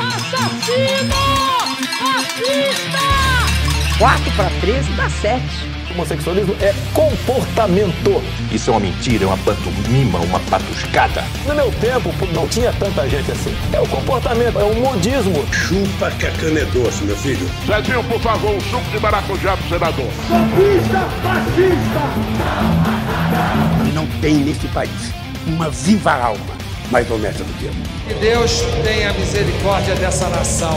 Assassino! Racista! 4 para 13 dá 7. Homossexualismo é comportamento. Isso é uma mentira, é uma pantomima, uma patuscada. No meu tempo, não tinha tanta gente assim. É o comportamento, é o modismo. Chupa que a cana é doce, meu filho. Zezinho, por favor, um suco de maracujá pro senador. Sofista fascista! Não tem nesse país uma viva alma mais honesta do que eu. Que Deus tenha misericórdia dessa nação.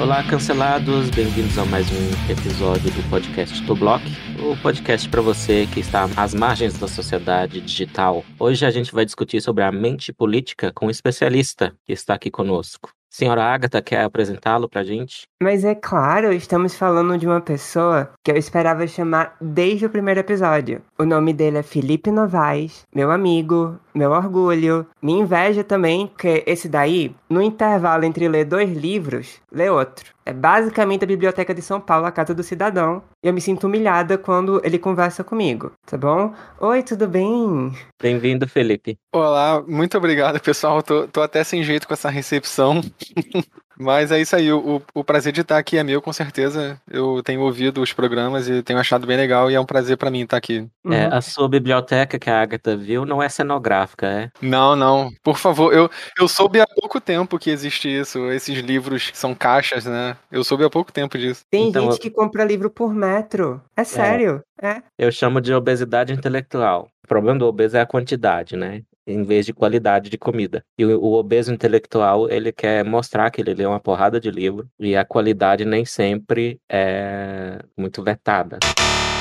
Olá, cancelados, bem-vindos a mais um episódio do podcast do Block, o podcast para você que está às margens da sociedade digital. Hoje a gente vai discutir sobre a mente política com um especialista que está aqui conosco. Senhora Agatha, quer apresentá-lo pra gente? Mas é claro, estamos falando de uma pessoa que eu esperava chamar desde o primeiro episódio. O nome dele é Felipe Novaes, meu amigo, meu orgulho, minha inveja também, porque esse daí, no intervalo entre ler dois livros, lê outro. É basicamente a Biblioteca de São Paulo, a Casa do Cidadão. E eu me sinto humilhada quando ele conversa comigo, tá bom? Oi, tudo bem? Bem-vindo, Felipe. Olá, muito obrigado, pessoal. Tô, tô até sem jeito com essa recepção. Mas é isso aí, o, o, prazer de estar aqui é meu, com certeza. Eu tenho ouvido os programas e tenho achado bem legal e é um prazer para mim estar aqui. É, a sua biblioteca que a Agatha viu não é cenográfica, é? Não, não. Por favor, eu, eu soube há pouco tempo que existe isso, esses livros que são caixas, né? Eu soube há pouco tempo disso. Tem então, gente que compra livro por metro. É sério, é. é. Eu chamo de obesidade intelectual. O problema do obeso é a quantidade, né? Em vez de qualidade de comida. E o, o, obeso intelectual, ele quer mostrar que ele lê uma porrada de livro e a qualidade nem sempre é muito vetada.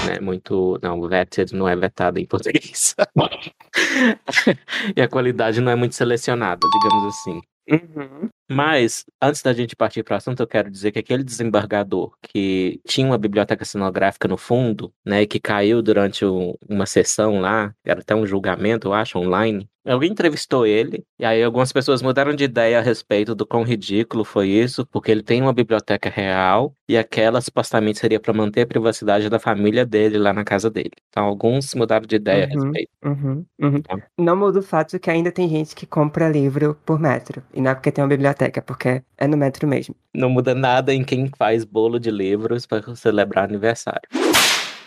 Né, muito. Não, vetted não é vetado em português. e a qualidade não é muito selecionada, digamos assim. Uhum. Mas, antes da gente partir para o assunto, eu quero dizer que aquele desembargador que tinha uma biblioteca cenográfica no fundo, né, e que caiu durante um, uma sessão lá, era até um julgamento, eu acho, online, Alguém entrevistou ele, e aí algumas pessoas mudaram de ideia a respeito do quão ridículo foi isso, porque ele tem uma biblioteca real e aquela supostamente seria para manter a privacidade da família dele lá na casa dele. Então alguns mudaram de ideia uhum, a respeito. Uhum, uhum. Então, não muda o fato que ainda tem gente que compra livro por metro. E não é porque tem uma biblioteca, é porque é no metro mesmo. Não muda nada em quem faz bolo de livros para celebrar aniversário.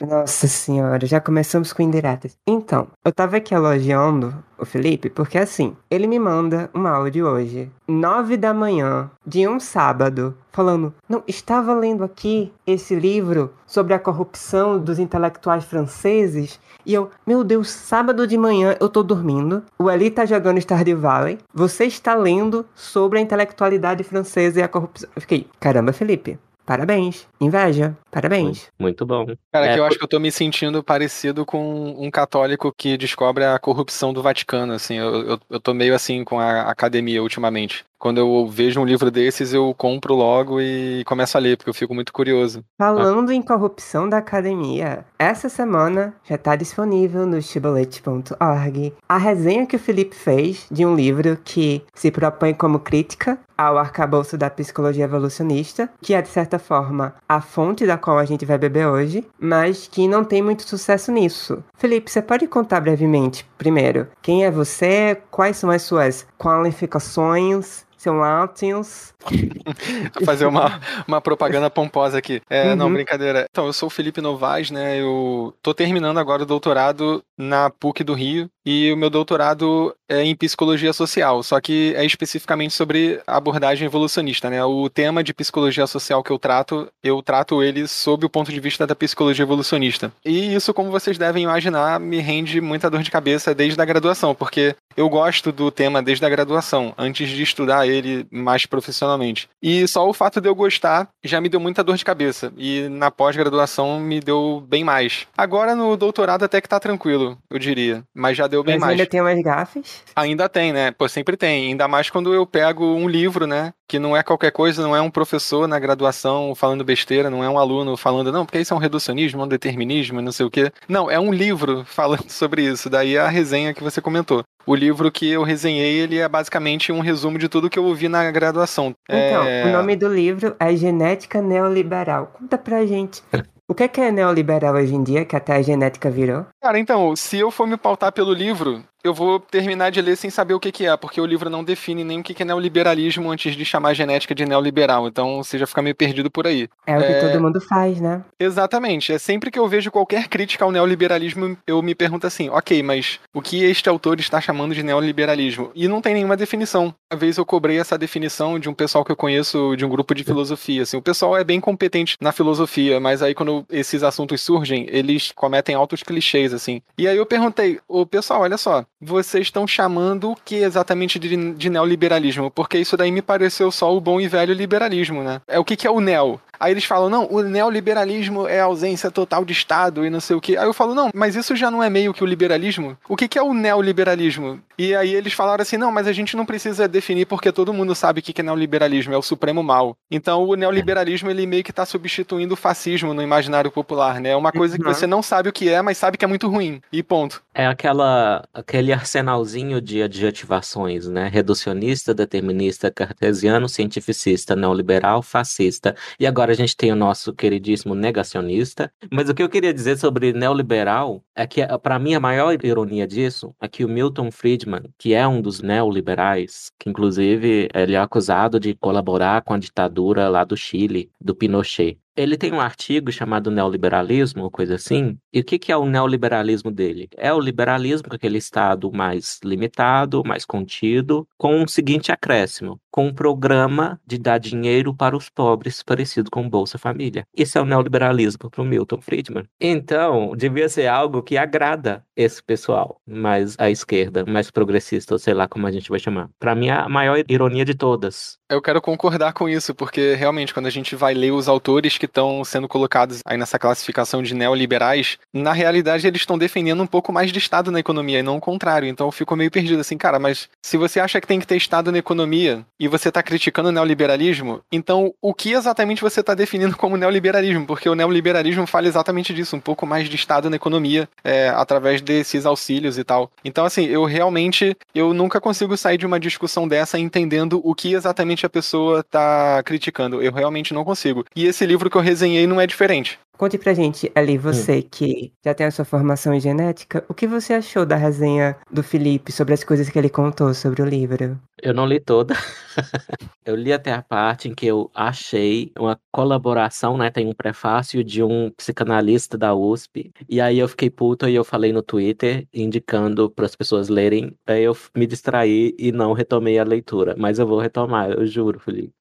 Nossa senhora, já começamos com indiretas. Então, eu tava aqui elogiando o Felipe porque assim, ele me manda um áudio hoje, nove da manhã, de um sábado, falando: Não, estava lendo aqui esse livro sobre a corrupção dos intelectuais franceses. E eu, meu Deus, sábado de manhã eu tô dormindo. O Eli tá jogando Stardew Valley. Você está lendo sobre a intelectualidade francesa e a corrupção. Eu fiquei, caramba, Felipe. Parabéns. Inveja. Parabéns. Muito bom. Cara, é, que eu acho que eu tô me sentindo parecido com um católico que descobre a corrupção do Vaticano, assim. Eu, eu, eu tô meio assim com a academia ultimamente. Quando eu vejo um livro desses, eu compro logo e começo a ler, porque eu fico muito curioso. Falando ah. em corrupção da academia, essa semana já está disponível no chibolete.org a resenha que o Felipe fez de um livro que se propõe como crítica ao arcabouço da psicologia evolucionista, que é de certa forma a fonte da qual a gente vai beber hoje, mas que não tem muito sucesso nisso. Felipe, você pode contar brevemente, primeiro, quem é você, quais são as suas qualificações seu Latins. Fazer uma, uma propaganda pomposa aqui. É, uhum. Não, brincadeira. Então, eu sou o Felipe Novaes, né? Eu tô terminando agora o doutorado na PUC do Rio e o meu doutorado é em psicologia social, só que é especificamente sobre abordagem evolucionista, né? O tema de psicologia social que eu trato, eu trato ele sob o ponto de vista da psicologia evolucionista. E isso, como vocês devem imaginar, me rende muita dor de cabeça desde a graduação, porque eu gosto do tema desde a graduação, antes de estudar ele mais profissionalmente. E só o fato de eu gostar já me deu muita dor de cabeça. E na pós-graduação me deu bem mais. Agora no doutorado até que tá tranquilo, eu diria. Mas já deu bem Mas mais. ainda tem umas gafes? Ainda tem, né? Pô, sempre tem. Ainda mais quando eu pego um livro, né? Que não é qualquer coisa, não é um professor na graduação falando besteira, não é um aluno falando, não, porque isso é um reducionismo, um determinismo, não sei o quê. Não, é um livro falando sobre isso. Daí é a resenha que você comentou o livro que eu resenhei, ele é basicamente um resumo de tudo que eu ouvi na graduação. Então, é... o nome do livro é Genética Neoliberal. Conta pra gente. O que é, que é neoliberal hoje em dia, que até a genética virou? Cara, então, se eu for me pautar pelo livro, eu vou terminar de ler sem saber o que, que é, porque o livro não define nem o que, que é neoliberalismo antes de chamar a genética de neoliberal. Então você já fica meio perdido por aí. É o que é... todo mundo faz, né? Exatamente. É sempre que eu vejo qualquer crítica ao neoliberalismo, eu me pergunto assim, ok, mas o que este autor está chamando de neoliberalismo? E não tem nenhuma definição. Uma vez eu cobrei essa definição de um pessoal que eu conheço de um grupo de filosofia. Assim, o pessoal é bem competente na filosofia, mas aí quando esses assuntos surgem, eles cometem altos clichês, assim. E aí eu perguntei, o pessoal, olha só, vocês estão chamando o que exatamente de, de, neoliberalismo? Porque isso daí me pareceu só o bom e velho liberalismo, né? É o que, que é o neo? Aí eles falam, não, o neoliberalismo é ausência total de Estado e não sei o que. Aí eu falo, não, mas isso já não é meio que o liberalismo? O que, que é o neoliberalismo? E aí eles falaram assim, não, mas a gente não precisa definir porque todo mundo sabe o que, que é neoliberalismo, é o supremo mal. Então o neoliberalismo, ele meio que está substituindo o fascismo no imaginário popular, né? É uma coisa que você não sabe o que é, mas sabe que é muito ruim. E ponto. É aquela, aquele arsenalzinho de adjetivações, né? Reducionista, determinista, cartesiano, cientificista, neoliberal, fascista. E agora Agora a gente tem o nosso queridíssimo negacionista. Mas o que eu queria dizer sobre neoliberal é que, para mim, a maior ironia disso é que o Milton Friedman, que é um dos neoliberais, que inclusive ele é acusado de colaborar com a ditadura lá do Chile, do Pinochet ele tem um artigo chamado Neoliberalismo, coisa assim. E o que, que é o neoliberalismo dele? É o liberalismo com aquele Estado mais limitado, mais contido, com o seguinte acréscimo: com um programa de dar dinheiro para os pobres, parecido com Bolsa Família. Isso é o neoliberalismo para o Milton Friedman. Então, devia ser algo que agrada esse pessoal, mais à esquerda, mais progressista, ou sei lá como a gente vai chamar. Para mim, a maior ironia de todas. Eu quero concordar com isso, porque realmente, quando a gente vai ler os autores que estão sendo colocados aí nessa classificação de neoliberais, na realidade eles estão defendendo um pouco mais de Estado na economia e não o contrário. Então eu fico meio perdido assim, cara, mas se você acha que tem que ter Estado na economia e você está criticando o neoliberalismo, então o que exatamente você está definindo como neoliberalismo? Porque o neoliberalismo fala exatamente disso, um pouco mais de Estado na economia, é, através desses auxílios e tal. Então, assim, eu realmente eu nunca consigo sair de uma discussão dessa entendendo o que exatamente a pessoa está criticando. Eu realmente não consigo. E esse livro que eu resenhei não é diferente. Conte pra gente, Ali, você hum. que já tem a sua formação em genética, o que você achou da resenha do Felipe sobre as coisas que ele contou sobre o livro? Eu não li toda. eu li até a parte em que eu achei uma colaboração, né? Tem um prefácio de um psicanalista da USP. E aí eu fiquei puto e eu falei no Twitter, indicando para as pessoas lerem. Aí eu me distraí e não retomei a leitura. Mas eu vou retomar, eu juro, Felipe.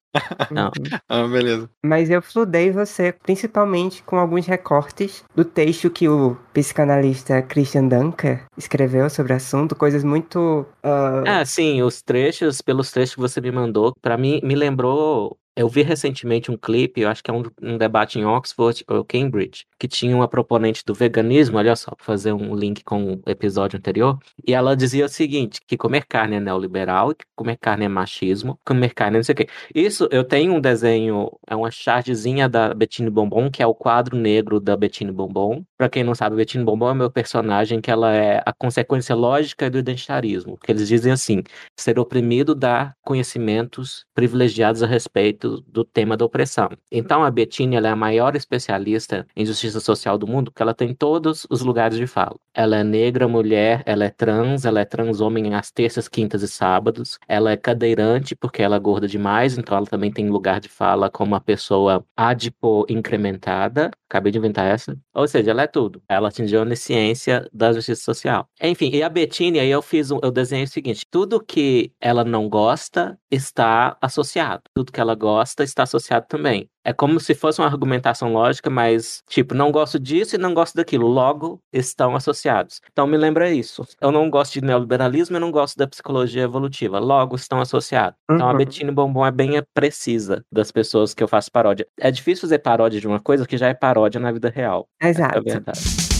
Não. ah, beleza. Mas eu fludei você, principalmente com alguns recortes do texto que o psicanalista Christian Dunker escreveu sobre o assunto, coisas muito. Uh... Ah, sim, os trechos, pelos trechos que você me mandou, para mim me lembrou eu vi recentemente um clipe, eu acho que é um, um, debate em Oxford ou Cambridge, que tinha uma proponente do veganismo, olha só, para fazer um link com o episódio anterior, e ela dizia o seguinte, que comer carne é neoliberal, que comer carne é machismo, comer carne é não sei o quê. Isso, eu tenho um desenho, é uma chargezinha da Bettine Bombom, que é o quadro negro da Bettine Bombom. Para quem não sabe, Bettine Bombom é meu personagem, que ela é a consequência lógica do identitarismo, que eles dizem assim, ser oprimido dá conhecimentos privilegiados a respeito do, tema da opressão. Então, a Bettine é a maior especialista em justiça social do mundo, porque ela tem todos os lugares de fala. Ela é negra, mulher, ela é trans, ela é trans homem às terças, quintas e sábados. Ela é cadeirante, porque ela é gorda demais, então ela também tem lugar de fala como uma pessoa adipo incrementada. Acabei de inventar essa. Ou seja, ela é tudo. Ela atingiu a onisciência da justiça social. Enfim, e a Bettine, aí eu fiz um, eu desenhei o seguinte: tudo que ela não gosta está associado. Tudo que ela gosta está associado também. É como se fosse uma argumentação lógica, mas, tipo, não gosto disso e não gosto daquilo. Logo, estão associados. Então, me lembra isso. Eu não gosto de neoliberalismo e não gosto da psicologia evolutiva. Logo, estão associados. Então, uhum. a Bettine Bombom é bem precisa das pessoas que eu faço paródia. É difícil fazer paródia de uma coisa que já é paródia na vida real. Exato. É verdade.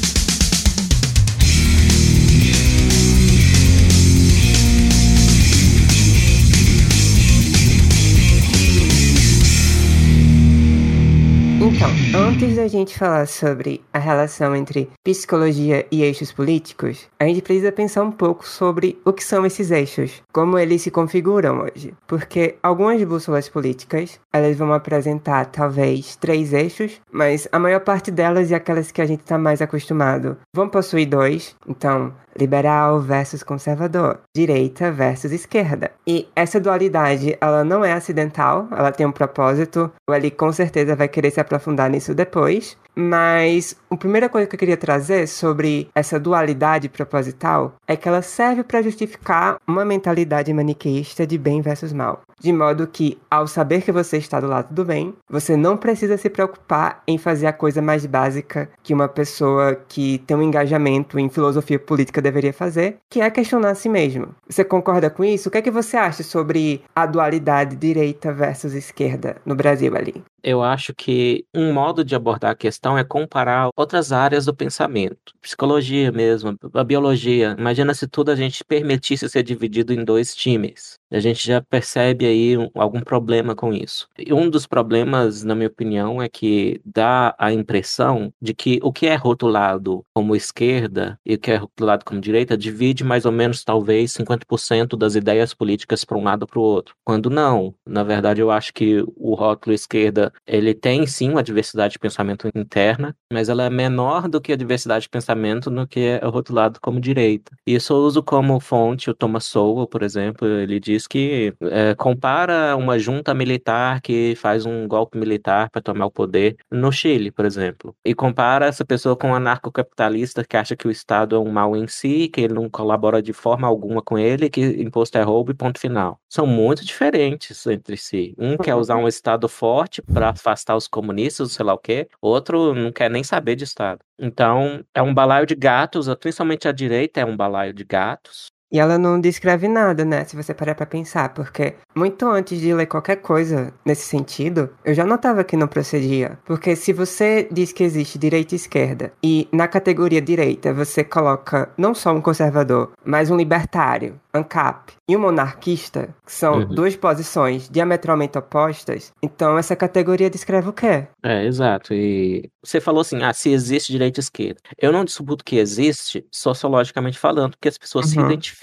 Antes da gente falar sobre a relação entre psicologia e eixos políticos, a gente precisa pensar um pouco sobre o que são esses eixos, como eles se configuram hoje. Porque algumas bússolas políticas, elas vão apresentar talvez três eixos, mas a maior parte delas e aquelas que a gente está mais acostumado vão possuir dois. Então, liberal versus conservador, direita versus esquerda. E essa dualidade, ela não é acidental, ela tem um propósito. O Eli com certeza vai querer se aprofundar nisso depois. Mas a primeira coisa que eu queria trazer sobre essa dualidade proposital é que ela serve para justificar uma mentalidade maniqueísta de bem versus mal. De modo que, ao saber que você está do lado do bem, você não precisa se preocupar em fazer a coisa mais básica que uma pessoa que tem um engajamento em filosofia política deveria fazer, que é questionar a si mesmo. Você concorda com isso? O que é que você acha sobre a dualidade direita versus esquerda no Brasil ali? Eu acho que um modo de abordar a questão é comparar outras áreas do pensamento. Psicologia mesmo, a biologia. Imagina se tudo a gente permitisse ser dividido em dois times. A gente já percebe aí um, algum problema com isso. E um dos problemas, na minha opinião, é que dá a impressão de que o que é rotulado como esquerda e o que é rotulado como direita divide mais ou menos, talvez, 50% das ideias políticas para um lado ou para o outro. Quando não. Na verdade, eu acho que o rótulo esquerda ele tem sim uma diversidade de pensamento interna, mas ela é menor do que a diversidade de pensamento no que é rotulado como direita. Isso eu uso como fonte o Thomas Sowell, por exemplo, ele diz que é, compara uma junta militar que faz um golpe militar para tomar o poder no Chile, por exemplo, e compara essa pessoa com um anarcocapitalista que acha que o Estado é um mal em si, que ele não colabora de forma alguma com ele, que imposto é roubo e ponto final. São muito diferentes entre si. Um quer usar um Estado forte para afastar os comunistas, sei lá o quê. Outro não quer nem saber de Estado. Então, é um balaio de gatos, principalmente a direita é um balaio de gatos. E ela não descreve nada, né? Se você parar pra pensar, porque muito antes de ler qualquer coisa nesse sentido, eu já notava que não procedia. Porque se você diz que existe direita e esquerda, e na categoria direita você coloca não só um conservador, mas um libertário, ANCAP, e um monarquista, que são uhum. duas posições diametralmente opostas, então essa categoria descreve o quê? É, exato. E você falou assim, ah, se existe direita e esquerda. Eu não disputo que existe, sociologicamente falando, porque as pessoas uhum. se identificam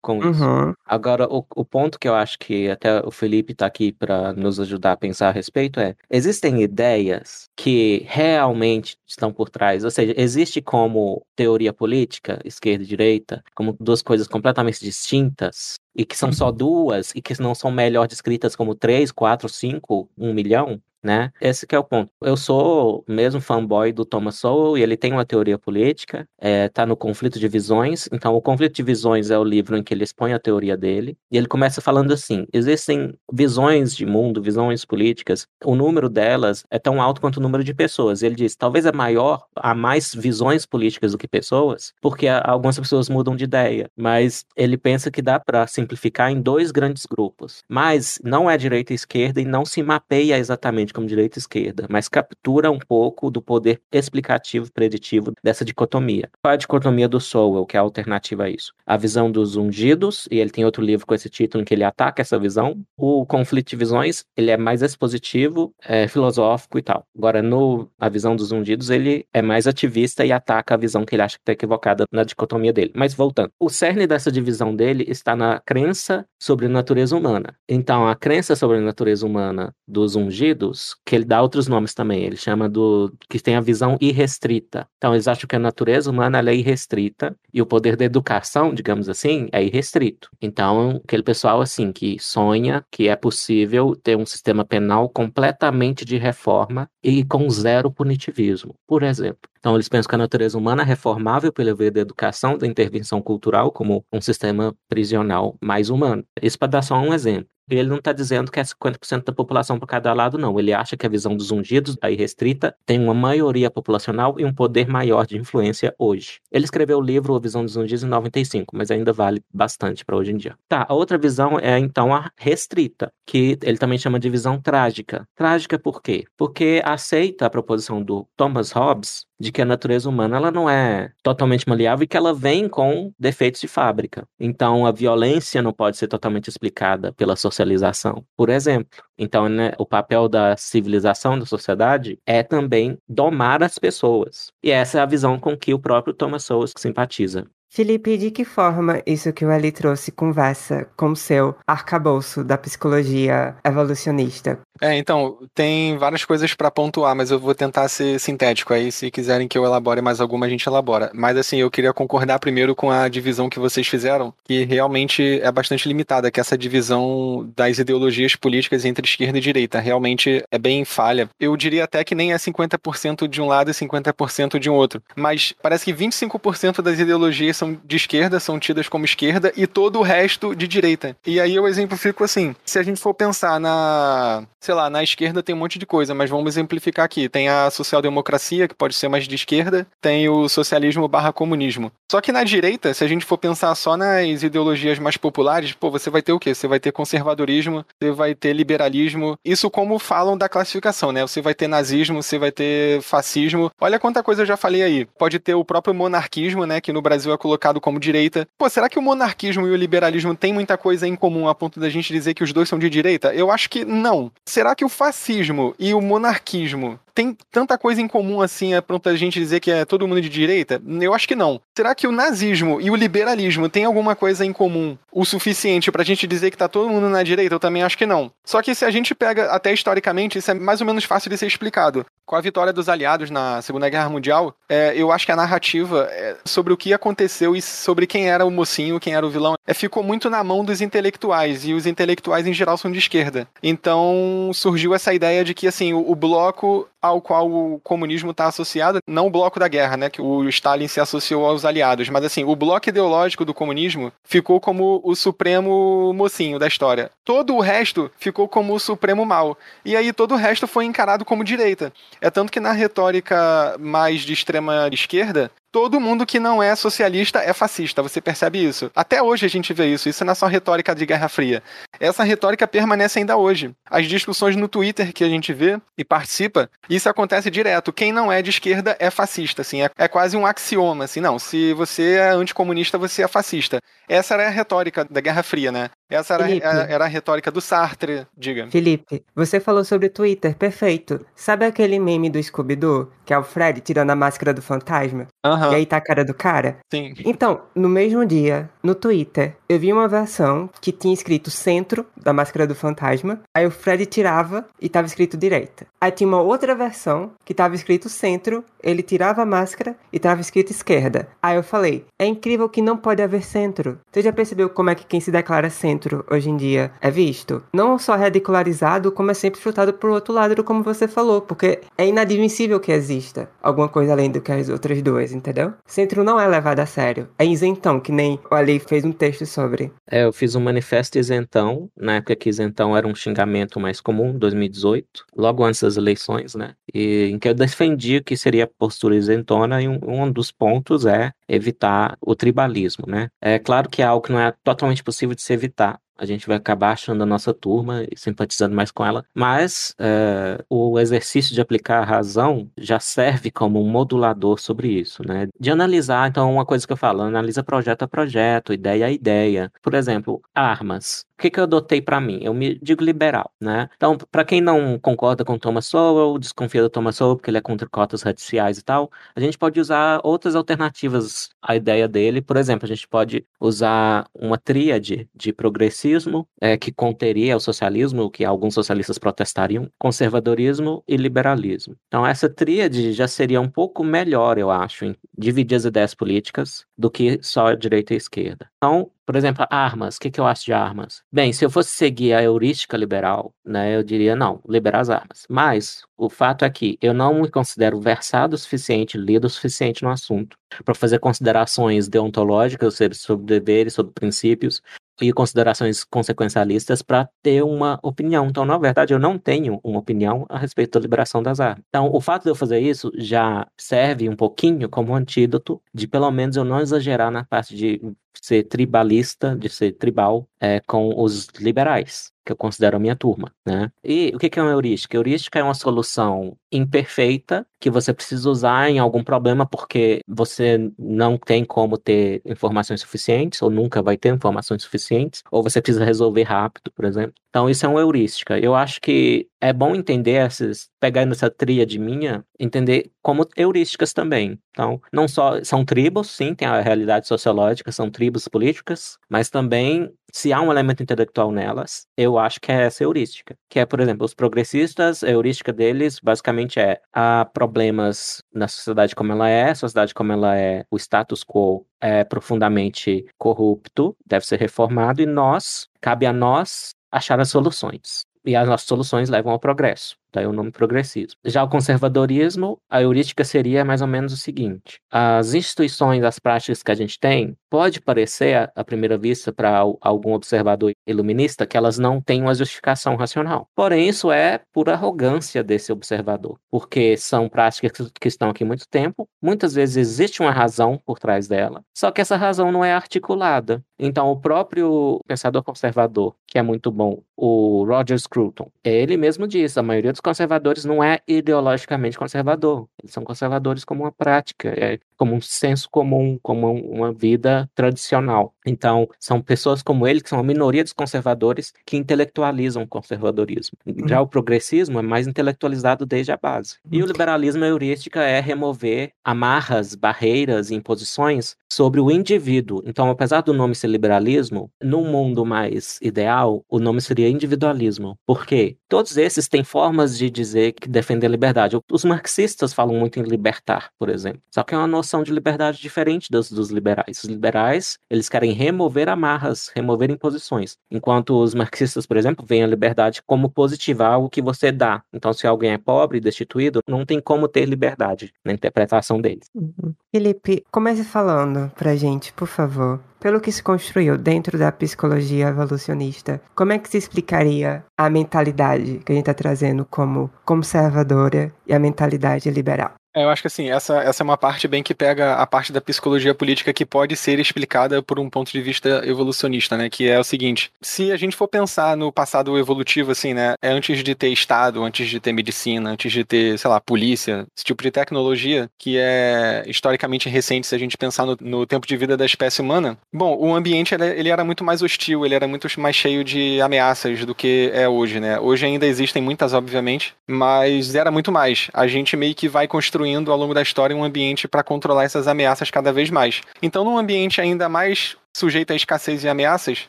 com isso. Uhum. Agora, o, o ponto que eu acho que até o Felipe está aqui para nos ajudar a pensar a respeito é: existem ideias que realmente estão por trás, ou seja, existe como teoria política, esquerda e direita, como duas coisas completamente distintas, e que são só uhum. duas, e que não são melhor descritas como três, quatro, cinco, um milhão, né? Esse é o ponto. Eu sou mesmo fanboy do Thomas Sowell e ele tem uma teoria política, é, tá no Conflito de Visões. Então, o Conflito de Visões é o livro em que ele expõe a teoria dele. E ele começa falando assim: existem visões de mundo, visões políticas. O número delas é tão alto quanto o número de pessoas. Ele diz: talvez é maior, há mais visões políticas do que pessoas, porque algumas pessoas mudam de ideia. Mas ele pensa que dá para simplificar em dois grandes grupos. Mas não é direita e esquerda e não se mapeia exatamente como direita e esquerda, mas captura um pouco do poder explicativo preditivo dessa dicotomia. Qual é a dicotomia do Sowell, que é a alternativa a isso? A visão dos ungidos, e ele tem outro livro com esse título em que ele ataca essa visão. O conflito de visões, ele é mais expositivo, é filosófico e tal. Agora, no A Visão dos Ungidos, ele é mais ativista e ataca a visão que ele acha que está equivocada na dicotomia dele. Mas voltando, o cerne dessa divisão dele está na crença sobre a natureza humana. Então, a crença sobre a natureza humana dos ungidos que ele dá outros nomes também. Ele chama do que tem a visão irrestrita. Então, eles acham que a natureza humana é irrestrita e o poder da educação, digamos assim, é irrestrito. Então, aquele pessoal assim que sonha que é possível ter um sistema penal completamente de reforma e com zero punitivismo, por exemplo. Então, eles pensam que a natureza humana é reformável pelo ver da educação, da intervenção cultural, como um sistema prisional mais humano. Isso para dar só um exemplo. Ele não está dizendo que é 50% da população para cada lado, não. Ele acha que a visão dos ungidos, aí restrita, tem uma maioria populacional e um poder maior de influência hoje. Ele escreveu o livro A Visão dos Ungidos em 95, mas ainda vale bastante para hoje em dia. Tá, a outra visão é então a restrita, que ele também chama de visão trágica. Trágica por quê? Porque aceita a proposição do Thomas Hobbes de que a natureza humana ela não é totalmente maleável e que ela vem com defeitos de fábrica. Então, a violência não pode ser totalmente explicada pela socialização, por exemplo. Então, né, o papel da civilização da sociedade é também domar as pessoas. E essa é a visão com que o próprio Thomas Sowell simpatiza. Felipe, de que forma isso que o Eli trouxe conversa com o seu arcabouço da psicologia evolucionista? É, então, tem várias coisas para pontuar, mas eu vou tentar ser sintético aí. Se quiserem que eu elabore mais alguma, a gente elabora. Mas assim, eu queria concordar primeiro com a divisão que vocês fizeram, que realmente é bastante limitada, que essa divisão das ideologias políticas entre esquerda e direita realmente é bem falha. Eu diria até que nem é 50% de um lado e 50% de um outro. Mas parece que 25% das ideologias são de esquerda, são tidas como esquerda, e todo o resto de direita. E aí eu exemplifico assim: se a gente for pensar na. Sei lá, na esquerda tem um monte de coisa, mas vamos exemplificar aqui. Tem a social-democracia, que pode ser mais de esquerda, tem o socialismo barra comunismo. Só que na direita, se a gente for pensar só nas ideologias mais populares, pô, você vai ter o quê? Você vai ter conservadorismo, você vai ter liberalismo. Isso como falam da classificação, né? Você vai ter nazismo, você vai ter fascismo. Olha quanta coisa eu já falei aí. Pode ter o próprio monarquismo, né? Que no Brasil é colocado como direita. Pô, será que o monarquismo e o liberalismo têm muita coisa em comum a ponto da gente dizer que os dois são de direita? Eu acho que não. Será que o fascismo e o monarquismo tem tanta coisa em comum assim, é pronto a gente dizer que é todo mundo de direita? Eu acho que não. Será que o nazismo e o liberalismo têm alguma coisa em comum o suficiente pra gente dizer que tá todo mundo na direita? Eu também acho que não. Só que se a gente pega até historicamente, isso é mais ou menos fácil de ser explicado. Com a vitória dos aliados na Segunda Guerra Mundial, é, eu acho que a narrativa é, sobre o que aconteceu e sobre quem era o mocinho, quem era o vilão, é, ficou muito na mão dos intelectuais, e os intelectuais em geral são de esquerda. Então surgiu essa ideia de que assim, o, o bloco ao qual o comunismo está associado, não o bloco da guerra, né, que o Stalin se associou aos aliados, mas assim, o bloco ideológico do comunismo ficou como o supremo mocinho da história. Todo o resto ficou como o supremo mal. E aí todo o resto foi encarado como direita. É tanto que na retórica mais de extrema esquerda, todo mundo que não é socialista é fascista. Você percebe isso? Até hoje a gente vê isso. Isso é só retórica de Guerra Fria. Essa retórica permanece ainda hoje. As discussões no Twitter que a gente vê e participa, isso acontece direto. Quem não é de esquerda é fascista, assim. É, é quase um axioma, assim. Não, se você é anticomunista, você é fascista. Essa era a retórica da Guerra Fria, né? Essa era, a, era a retórica do Sartre, diga. Felipe, você falou sobre Twitter, perfeito. Sabe aquele meme do Scooby-Doo, que é o Fred tirando a máscara do fantasma? Uhum. E aí tá a cara do cara? Sim. Então, no mesmo dia, no Twitter, eu vi uma versão que tinha escrito centro da máscara do fantasma, aí o Fred tirava e tava escrito direita. Aí tinha uma outra versão que tava escrito centro, ele tirava a máscara e tava escrito esquerda. Aí eu falei, é incrível que não pode haver centro. Você já percebeu como é que quem se declara centro hoje em dia é visto? Não só ridicularizado, como é sempre chutado pro outro lado, como você falou, porque é inadmissível que exista alguma coisa além do que as outras duas, entendeu? Centro não é levado a sério. É isentão, que nem o Ali fez um texto sobre. É, eu fiz um manifesto isentão, na época que isentão era um xingamento mais comum, 2018, logo antes das eleições, né? E em que eu defendi que seria postura isentona e um, um dos pontos é evitar o tribalismo, né? É claro que é algo que não é totalmente possível de se evitar, a gente vai acabar achando a nossa turma e simpatizando mais com ela, mas é, o exercício de aplicar a razão já serve como um modulador sobre isso, né? De analisar, então, uma coisa que eu falo, analisa projeto a projeto, ideia a ideia. Por exemplo, armas. O que, que eu adotei para mim? Eu me digo liberal, né? Então, para quem não concorda com Thomas Sowell, desconfia do Thomas Sowell porque ele é contra cotas raciais e tal, a gente pode usar outras alternativas à ideia dele. Por exemplo, a gente pode usar uma tríade de progressismo, é, que conteria o socialismo, que alguns socialistas protestariam, conservadorismo e liberalismo. Então, essa tríade já seria um pouco melhor, eu acho, em dividir as ideias políticas do que só a direita e a esquerda. Então, por exemplo, armas. O que, que eu acho de armas? Bem, se eu fosse seguir a heurística liberal, né, eu diria não, liberar as armas. Mas o fato é que eu não me considero versado o suficiente, lido o suficiente no assunto, para fazer considerações deontológicas sobre deveres, sobre princípios, e considerações consequencialistas para ter uma opinião. Então, na verdade, eu não tenho uma opinião a respeito da liberação das armas. Então, o fato de eu fazer isso já serve um pouquinho como antídoto de, pelo menos, eu não exagerar na parte de ser tribalista, de ser tribal é, com os liberais que eu considero a minha turma, né? E o que é uma heurística? Heurística é uma solução imperfeita que você precisa usar em algum problema porque você não tem como ter informações suficientes ou nunca vai ter informações suficientes ou você precisa resolver rápido, por exemplo. Então isso é uma heurística. Eu acho que é bom entender essas, pegar nessa tríade minha, entender como heurísticas também. Então, não só são tribos, sim, tem a realidade sociológica, são tribos políticas, mas também se há um elemento intelectual nelas, eu acho que é essa heurística. Que é, por exemplo, os progressistas, a heurística deles basicamente é há problemas na sociedade como ela é, a sociedade como ela é, o status quo é profundamente corrupto, deve ser reformado, e nós, cabe a nós achar as soluções. E as nossas soluções levam ao progresso. Daí o nome progressismo. Já o conservadorismo, a heurística seria mais ou menos o seguinte: as instituições, as práticas que a gente tem, pode parecer, à primeira vista, para algum observador iluminista, que elas não têm uma justificação racional. Porém, isso é por arrogância desse observador, porque são práticas que estão aqui há muito tempo, muitas vezes existe uma razão por trás dela, só que essa razão não é articulada. Então, o próprio pensador conservador, que é muito bom, o Roger Scruton, ele mesmo diz: a maioria dos conservadores não é ideologicamente conservador. Eles são conservadores como uma prática, é como um senso comum, como uma vida tradicional. Então, são pessoas como ele, que são a minoria dos conservadores, que intelectualizam o conservadorismo. Uhum. Já o progressismo é mais intelectualizado desde a base. E o liberalismo heurística é remover amarras, barreiras e imposições sobre o indivíduo. Então, apesar do nome ser liberalismo, no mundo mais ideal, o nome seria individualismo. Por quê? Todos esses têm formas de dizer que defendem a liberdade. Os marxistas falam muito em libertar, por exemplo. Só que é uma noção de liberdade diferente dos, dos liberais. Os liberais, eles querem remover amarras, remover imposições. Enquanto os marxistas, por exemplo, veem a liberdade como positiva, algo que você dá. Então, se alguém é pobre, destituído, não tem como ter liberdade na interpretação deles. Uhum. Felipe, comece falando pra gente, por favor, pelo que se construiu dentro da psicologia evolucionista, como é que se explicaria a mentalidade que a gente está trazendo como conservadora e a mentalidade liberal? É, eu acho que assim, essa, essa é uma parte bem que pega a parte da psicologia política que pode ser explicada por um ponto de vista evolucionista, né? Que é o seguinte: se a gente for pensar no passado evolutivo, assim, né? É antes de ter Estado, antes de ter medicina, antes de ter, sei lá, polícia, esse tipo de tecnologia que é historicamente recente se a gente pensar no, no tempo de vida da espécie humana. Bom, o ambiente ele, era muito mais hostil, ele era muito mais cheio de ameaças do que é hoje, né? Hoje ainda existem muitas, obviamente, mas era muito mais. A gente meio que vai construir construindo ao longo da história um ambiente para controlar essas ameaças cada vez mais. Então, num ambiente ainda mais sujeito a escassez e ameaças,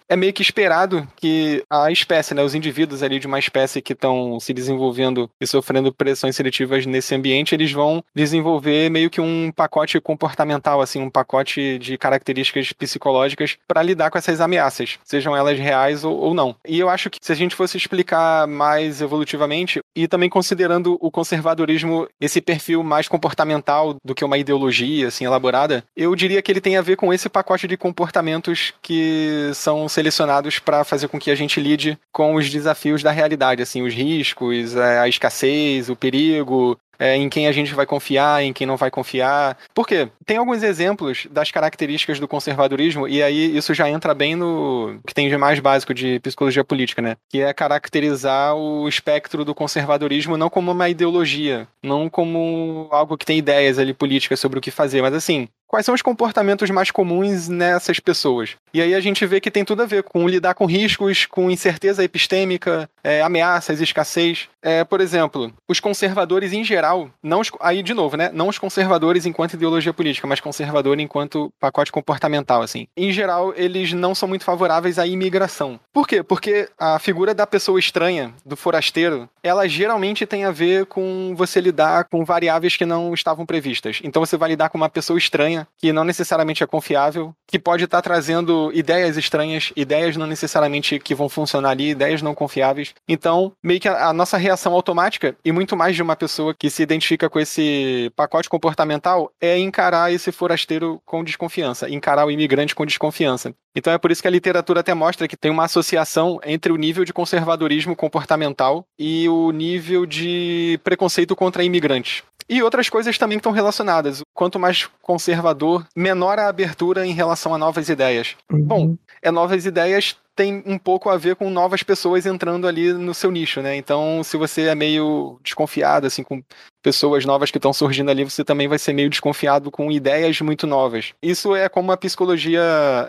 é meio que esperado que a espécie, né, os indivíduos ali de uma espécie que estão se desenvolvendo e sofrendo pressões seletivas nesse ambiente, eles vão desenvolver meio que um pacote comportamental, assim, um pacote de características psicológicas para lidar com essas ameaças, sejam elas reais ou, ou não. E eu acho que se a gente fosse explicar mais evolutivamente, e também considerando o conservadorismo esse perfil mais comportamental do que uma ideologia, assim, elaborada, eu diria que ele tem a ver com esse pacote de comportamento que são selecionados para fazer com que a gente lide com os desafios da realidade, assim, os riscos, é, a escassez, o perigo, é, em quem a gente vai confiar, em quem não vai confiar. Por quê? Tem alguns exemplos das características do conservadorismo, e aí isso já entra bem no que tem de mais básico de psicologia política, né? Que é caracterizar o espectro do conservadorismo não como uma ideologia, não como algo que tem ideias ali políticas sobre o que fazer, mas assim, quais são os comportamentos mais comuns nessas pessoas. E aí a gente vê que tem tudo a ver com lidar com riscos, com incerteza epistêmica, é, ameaças, escassez. É, por exemplo, os conservadores em geral, não os, aí de novo, né? Não os conservadores enquanto ideologia política, mas conservador enquanto pacote comportamental, assim. Em geral, eles não são muito favoráveis à imigração. Por quê? Porque a figura da pessoa estranha, do forasteiro, ela geralmente tem a ver com você lidar com variáveis que não estavam previstas. Então você vai lidar com uma pessoa estranha que não necessariamente é confiável, que pode estar trazendo ideias estranhas, ideias não necessariamente que vão funcionar ali, ideias não confiáveis. Então, meio que a, a nossa reação automática, e muito mais de uma pessoa que se identifica com esse pacote comportamental é encarar esse forasteiro com desconfiança, encarar o imigrante com desconfiança. Então é por isso que a literatura até mostra que tem uma associação entre o nível de conservadorismo comportamental e o nível de preconceito contra imigrantes. E outras coisas também estão relacionadas. Quanto mais conservador, menor a abertura em relação a novas ideias. Uhum. Bom, é novas ideias tem um pouco a ver com novas pessoas entrando ali no seu nicho, né? Então, se você é meio desconfiado, assim, com pessoas novas que estão surgindo ali, você também vai ser meio desconfiado com ideias muito novas. Isso é como a psicologia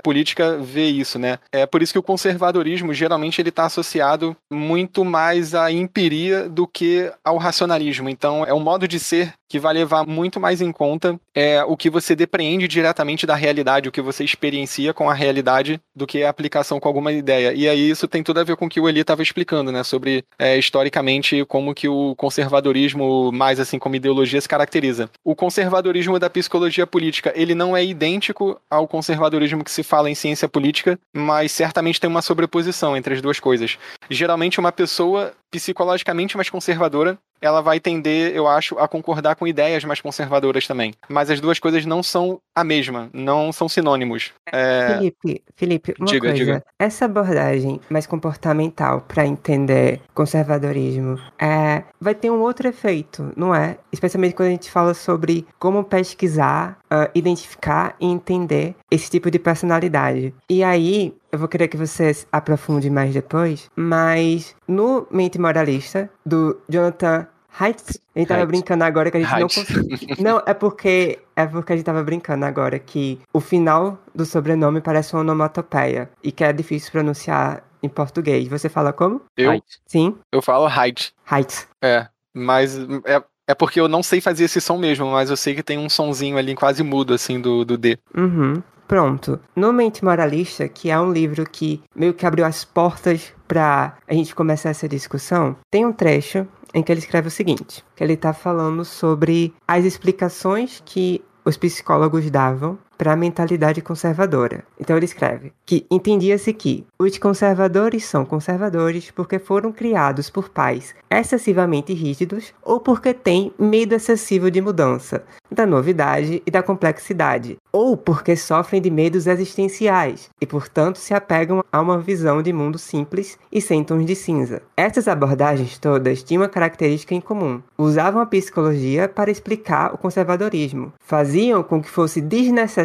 política vê isso, né? É por isso que o conservadorismo, geralmente, ele está associado muito mais à empiria do que ao racionalismo. Então, é um modo de ser que vai levar muito mais em conta é, o que você depreende diretamente da realidade, o que você experiencia com a realidade, do que a aplicação com alguma ideia. E aí isso tem tudo a ver com o que o Eli estava explicando, né? Sobre, é, historicamente, como que o conservadorismo mais assim como ideologia se caracteriza. O conservadorismo da psicologia política, ele não é idêntico ao conservadorismo que se fala em ciência política, mas certamente tem uma sobreposição entre as duas coisas. Geralmente uma pessoa psicologicamente mais conservadora, ela vai tender, eu acho, a concordar com ideias mais conservadoras também. Mas as duas coisas não são a mesma, não são sinônimos. É... Felipe, Felipe, uma Diga, coisa. diga. Essa abordagem mais comportamental para entender conservadorismo é, vai ter um outro efeito, não é? Especialmente quando a gente fala sobre como pesquisar, ah, identificar e entender esse tipo de personalidade. E aí, eu vou querer que você aprofunde mais depois, mas no Mente Moralista, do Jonathan Haidt, a gente tava brincando agora que a gente não conseguiu. Não, é porque é porque a gente tava brincando agora que o final do sobrenome parece uma onomatopeia e que é difícil pronunciar em português. Você fala como? Eu, Sim, eu falo height. Haidt. É, mas é, é porque eu não sei fazer esse som mesmo, mas eu sei que tem um sonzinho ali quase mudo, assim, do, do D. Uhum. Pronto. No Mente Moralista, que é um livro que meio que abriu as portas pra a gente começar essa discussão, tem um trecho em que ele escreve o seguinte: que ele tá falando sobre as explicações que os psicólogos davam para a mentalidade conservadora. Então ele escreve que entendia-se que os conservadores são conservadores porque foram criados por pais excessivamente rígidos ou porque têm medo excessivo de mudança, da novidade e da complexidade, ou porque sofrem de medos existenciais e, portanto, se apegam a uma visão de mundo simples e sem tons de cinza. Essas abordagens todas tinham uma característica em comum. Usavam a psicologia para explicar o conservadorismo. Faziam com que fosse desnecessário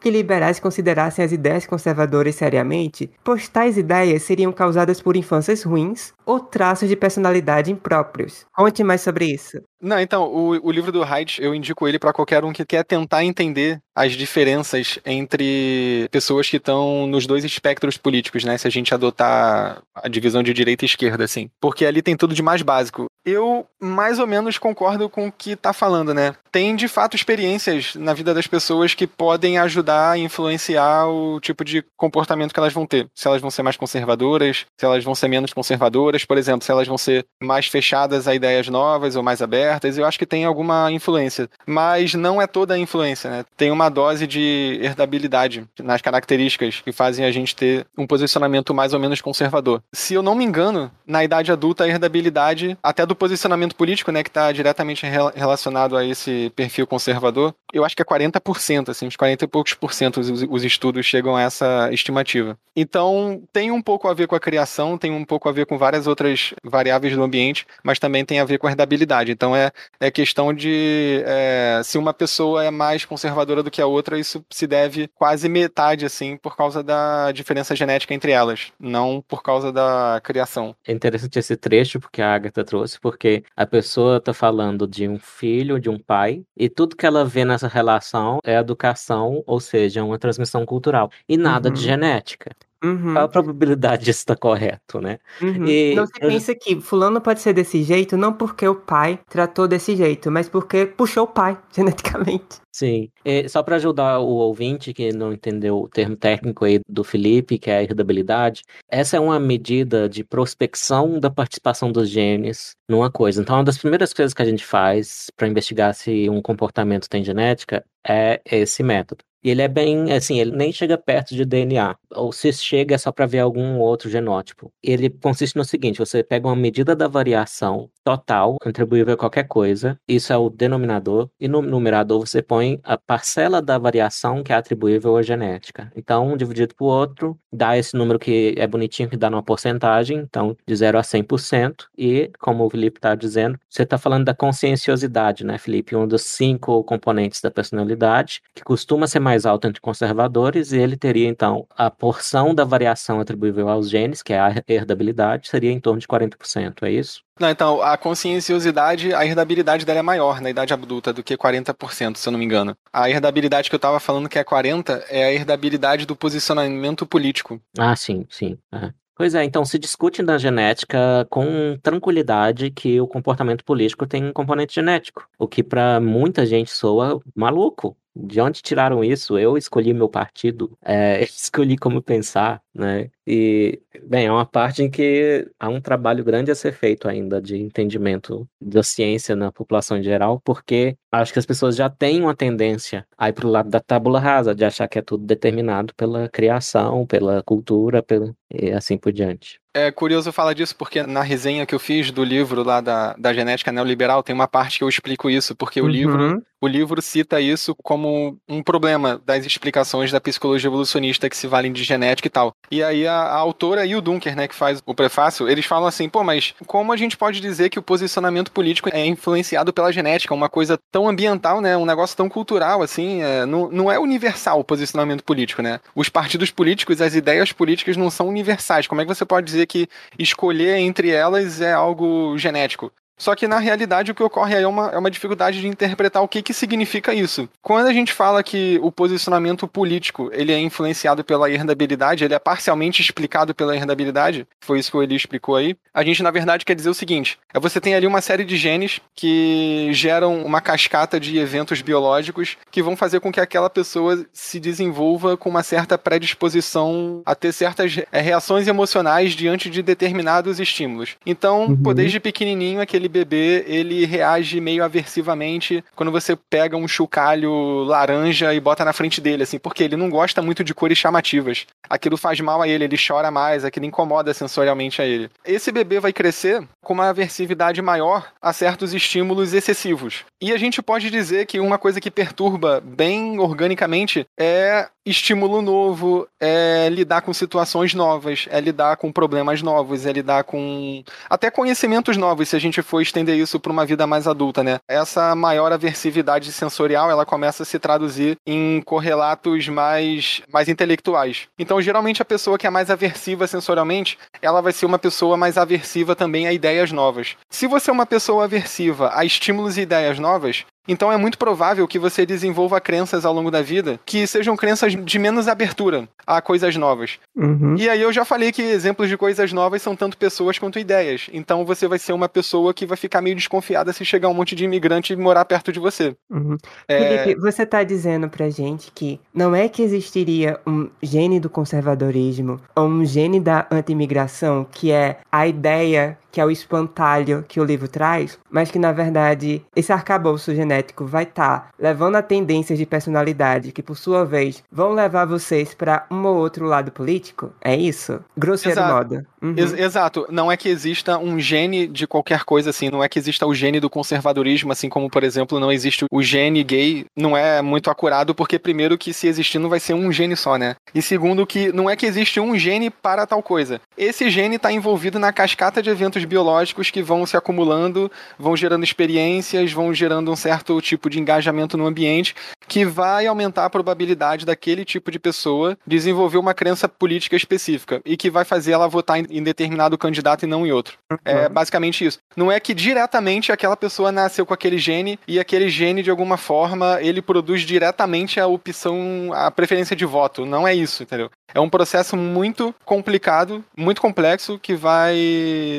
que liberais considerassem as ideias conservadoras seriamente, pois tais ideias seriam causadas por infâncias ruins ou traços de personalidade impróprios. Conte mais sobre isso. Não, então, o, o livro do Haidt, eu indico ele para qualquer um que quer tentar entender as diferenças entre pessoas que estão nos dois espectros políticos, né? Se a gente adotar a divisão de direita e esquerda, assim. Porque ali tem tudo de mais básico. Eu mais ou menos concordo com o que tá falando, né? Tem de fato experiências na vida das pessoas que podem ajudar a influenciar o tipo de comportamento que elas vão ter. Se elas vão ser mais conservadoras, se elas vão ser menos conservadoras, por exemplo, se elas vão ser mais fechadas a ideias novas ou mais abertas, eu acho que tem alguma influência. Mas não é toda a influência, né? Tem uma dose de herdabilidade nas características que fazem a gente ter um posicionamento mais ou menos conservador. Se eu não me engano, na idade adulta, a herdabilidade, até do posicionamento político, né, que está diretamente rela- relacionado a esse perfil conservador, eu acho que é 40%, assim, uns 40 e poucos por cento os, os estudos chegam a essa estimativa. Então, tem um pouco a ver com a criação, tem um pouco a ver com várias outras variáveis do ambiente, mas também tem a ver com a herdabilidade. Então, é, é questão de é, se uma pessoa é mais conservadora do que a outra, isso se deve quase metade, assim, por causa da diferença genética entre elas, não por causa da criação. É interessante esse trecho porque a Agatha trouxe, porque a pessoa tá falando de um filho, de um pai, e tudo que ela vê nessa relação é educação, ou seja, uma transmissão cultural, e nada de Uhum. genética. Uhum. Qual a probabilidade disso estar correto, né? Uhum. E Não se pensa que fulano pode ser desse jeito não porque o pai tratou desse jeito, mas porque puxou o pai geneticamente. Sim, E só para ajudar o ouvinte que não entendeu o termo técnico aí do Felipe, que é a herdabilidade, essa é uma medida de prospecção da participação dos genes numa coisa. Então, uma das primeiras coisas que a gente faz para investigar se um comportamento tem genética é esse método. E ele é bem, assim, ele nem chega perto de DNA. Ou se chega é só para ver algum outro genótipo. Ele consiste no seguinte: você pega uma medida da variação total, atribuível a qualquer coisa, isso é o denominador, e no numerador você põe a parcela da variação que é atribuível à genética. Então, um dividido por outro, dá esse número que é bonitinho, que dá numa porcentagem, então de 0 a 100%, e, como o Felipe está dizendo, você está falando da conscienciosidade, né, Felipe? Um dos cinco componentes da personalidade, que costuma ser mais alto entre conservadores, e ele teria, então, a porção da variação atribuível aos genes, que é a herdabilidade, seria em torno de 40%, é isso? Não, então, a conscienciosidade, a herdabilidade dela é maior na idade adulta do que 40%, se eu não me engano. A herdabilidade que eu estava falando que é 40% é a herdabilidade do posicionamento político. Ah, sim, sim. Uhum. Pois é, então se discute na genética com tranquilidade que o comportamento político tem um componente genético, o que para muita gente soa maluco. De onde tiraram isso? Eu escolhi meu partido, é, escolhi como pensar, né? E, bem, é uma parte em que há um trabalho grande a ser feito ainda de entendimento da ciência na população em geral, porque acho que as pessoas já têm uma tendência a ir para o lado da tábula rasa, de achar que é tudo determinado pela criação, pela cultura, pela... e assim por diante. É curioso falar disso porque na resenha que eu fiz do livro lá da, da genética neoliberal tem uma parte que eu explico isso, porque uhum. o livro o livro cita isso como um problema das explicações da psicologia evolucionista que se valem de genética e tal. E aí a, a autora e o Dunker, né, que faz o prefácio, eles falam assim, pô, mas como a gente pode dizer que o posicionamento político é influenciado pela genética, uma coisa tão ambiental, né, um negócio tão cultural, assim, é, não, não é universal o posicionamento político, né? Os partidos políticos, as ideias políticas não são universais. Como é que você pode dizer que escolher entre elas é algo genético? Só que na realidade o que ocorre aí é uma, é uma dificuldade de interpretar o que, que significa isso. Quando a gente fala que o posicionamento político ele é influenciado pela herdabilidade, ele é parcialmente explicado pela herdabilidade, foi isso que o Eli explicou aí, a gente na verdade quer dizer o seguinte: é você tem ali uma série de genes que geram uma cascata de eventos biológicos que vão fazer com que aquela pessoa se desenvolva com uma certa predisposição a ter certas é, reações emocionais diante de determinados estímulos. Então, uhum. desde pequenininho aquele bebê, ele reage meio aversivamente quando você pega um chocalho laranja e bota na frente dele, assim, porque ele não gosta muito de cores chamativas. Aquilo faz mal a ele, ele chora mais, aquilo incomoda sensorialmente a ele. Esse bebê vai crescer com uma aversividade maior a certos estímulos excessivos. E a gente pode dizer que uma coisa que perturba bem organicamente é estímulo novo, é lidar com situações novas, é lidar com problemas novos, é lidar com até conhecimentos novos, se a gente for estender isso para uma vida mais adulta, né? Essa maior aversividade sensorial, ela começa a se traduzir em correlatos mais mais intelectuais. Então, geralmente a pessoa que é mais aversiva sensorialmente, ela vai ser uma pessoa mais aversiva também a ideias novas. Se você é uma pessoa aversiva a estímulos e ideias novas, então é muito provável que você desenvolva crenças ao longo da vida que sejam crenças de menos abertura a coisas novas. Uhum. E aí eu já falei que exemplos de coisas novas são tanto pessoas quanto ideias. Então você vai ser uma pessoa que vai ficar meio desconfiada se chegar um monte de imigrante e morar perto de você. Uhum. É... Felipe, você está dizendo pra gente que não é que existiria um gene do conservadorismo ou um gene da anti-imigração, que é a ideia que é o espantalho que o livro traz, mas que na verdade esse arcabouço genético vai estar tá levando a tendências de personalidade que por sua vez vão levar vocês para um ou outro lado político? É isso? Grosseiro Exato. modo. Uhum. Ex exato. Não é que exista um gene de qualquer coisa assim, não é que exista o gene do conservadorismo, assim como, por exemplo, não existe o gene gay, não é muito acurado, porque primeiro que se existir não vai ser um gene só, né? E segundo que não é que existe um gene para tal coisa. Esse gene está envolvido na cascata de eventos biológicos que vão se acumulando, vão gerando experiências, vão gerando um certo tipo de engajamento no ambiente que vai aumentar a probabilidade daquele tipo de pessoa desenvolver uma crença política específica e que vai fazer ela votar em determinado candidato e não em outro. É uhum. basicamente isso. Não é que diretamente aquela pessoa nasceu com aquele gene e aquele gene de alguma forma ele produz diretamente a opção, a preferência de voto. Não é isso, entendeu? É um processo muito complicado, muito complexo que vai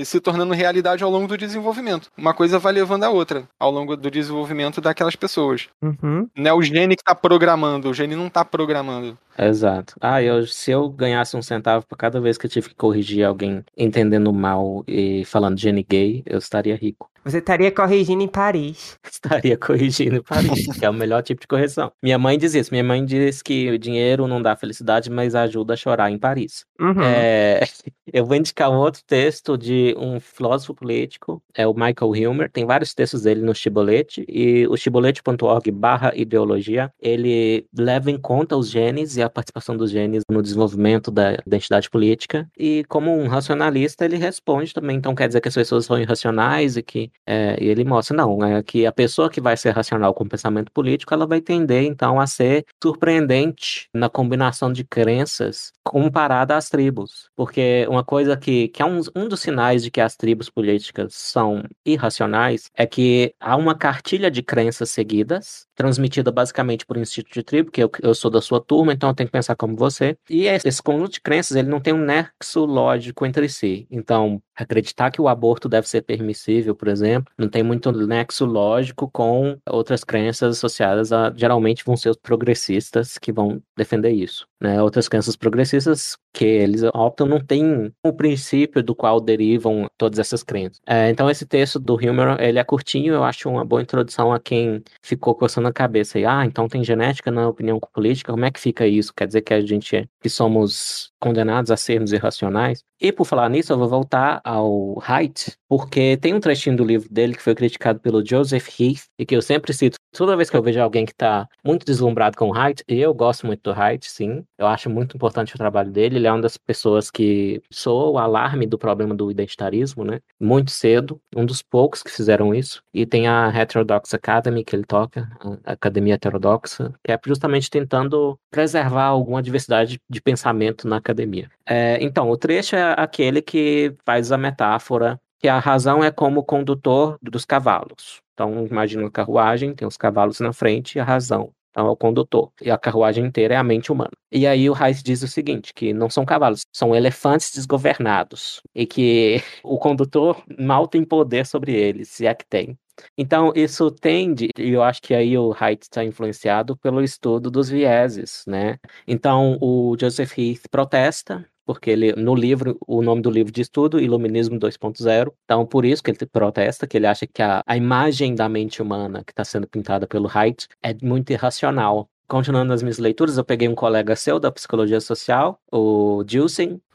se tornar tornando realidade ao longo do desenvolvimento. Uma coisa vai levando a outra ao longo do desenvolvimento daquelas pessoas. Uhum. Não é o gene que está programando, o gene não está programando. Exato. Ah, eu, se eu ganhasse um centavo por cada vez que eu tive que corrigir alguém entendendo mal e falando gene gay, eu estaria rico. Você estaria corrigindo em Paris. Estaria corrigindo em Paris, que é o melhor tipo de correção. Minha mãe diz isso. Minha mãe diz que o dinheiro não dá felicidade, mas ajuda a chorar em Paris. Uhum. É, eu vou indicar um outro texto de um filósofo político, é o Michael Hilmer. Tem vários textos dele no Chibolete, e o chibolete.org barra ideologia, ele leva em conta os genes e a participação dos genes no desenvolvimento da identidade política. E como um racionalista, ele responde também. Então quer dizer que as pessoas são irracionais e que é, e ele mostra, não, é que a pessoa que vai ser racional com o pensamento político, ela vai tender, então, a ser surpreendente na combinação de crenças comparada às tribos. Porque uma coisa que, que é um, um dos sinais de que as tribos políticas são irracionais é que há uma cartilha de crenças seguidas, transmitida basicamente por instinto de tribo, que eu, eu sou da sua turma, então eu tenho que pensar como você. E esse conjunto de crenças, ele não tem um nexo lógico entre si. Então, acreditar que o aborto deve ser permissível, por exemplo, não tem muito nexo lógico com outras crenças associadas a, geralmente vão ser os progressistas que vão defender isso, né? Outras crenças progressistas que eles optam não tem o princípio do qual derivam todas essas crenças. É, então esse texto do Hilmer, ele é curtinho, eu acho uma boa introdução a quem ficou coçando a cabeça e, ah, então tem genética na opinião política, como é que fica isso? Quer dizer que a gente é, que somos condenados a sermos irracionais? E por falar nisso, eu vou voltar ao Haidt, porque tem um trechinho do livro dele que foi criticado pelo Joseph Heath, e que eu sempre cito toda vez que eu vejo alguém que está muito deslumbrado com o Haidt, e eu gosto muito do Haidt, sim, eu acho muito importante o trabalho dele, ele é uma das pessoas que soou o alarme do problema do identitarismo, né, muito cedo, um dos poucos que fizeram isso, e tem a Heterodox Academy que ele toca, a Academia Heterodoxa, que é justamente tentando preservar alguma diversidade de pensamento na academia. É, então, o trecho é aquele que faz a metáfora que a razão é como condutor dos cavalos. Então, imagina uma carruagem, tem os cavalos na frente e a razão. Então, é o condutor. E a carruagem inteira é a mente humana. E aí o Reis diz o seguinte, que não são cavalos, são elefantes desgovernados. E que o condutor mal tem poder sobre eles, se é que tem. Então, isso tende, e eu acho que aí o Haidt está influenciado pelo estudo dos vieses, né? Então, o Joseph Heath protesta, porque ele no livro, o nome do livro diz tudo, Iluminismo 2.0. Então, por isso que ele protesta, que ele acha que a, a imagem da mente humana que está sendo pintada pelo Haidt é muito irracional. Continuando as minhas leituras, eu peguei um colega seu da psicologia social, o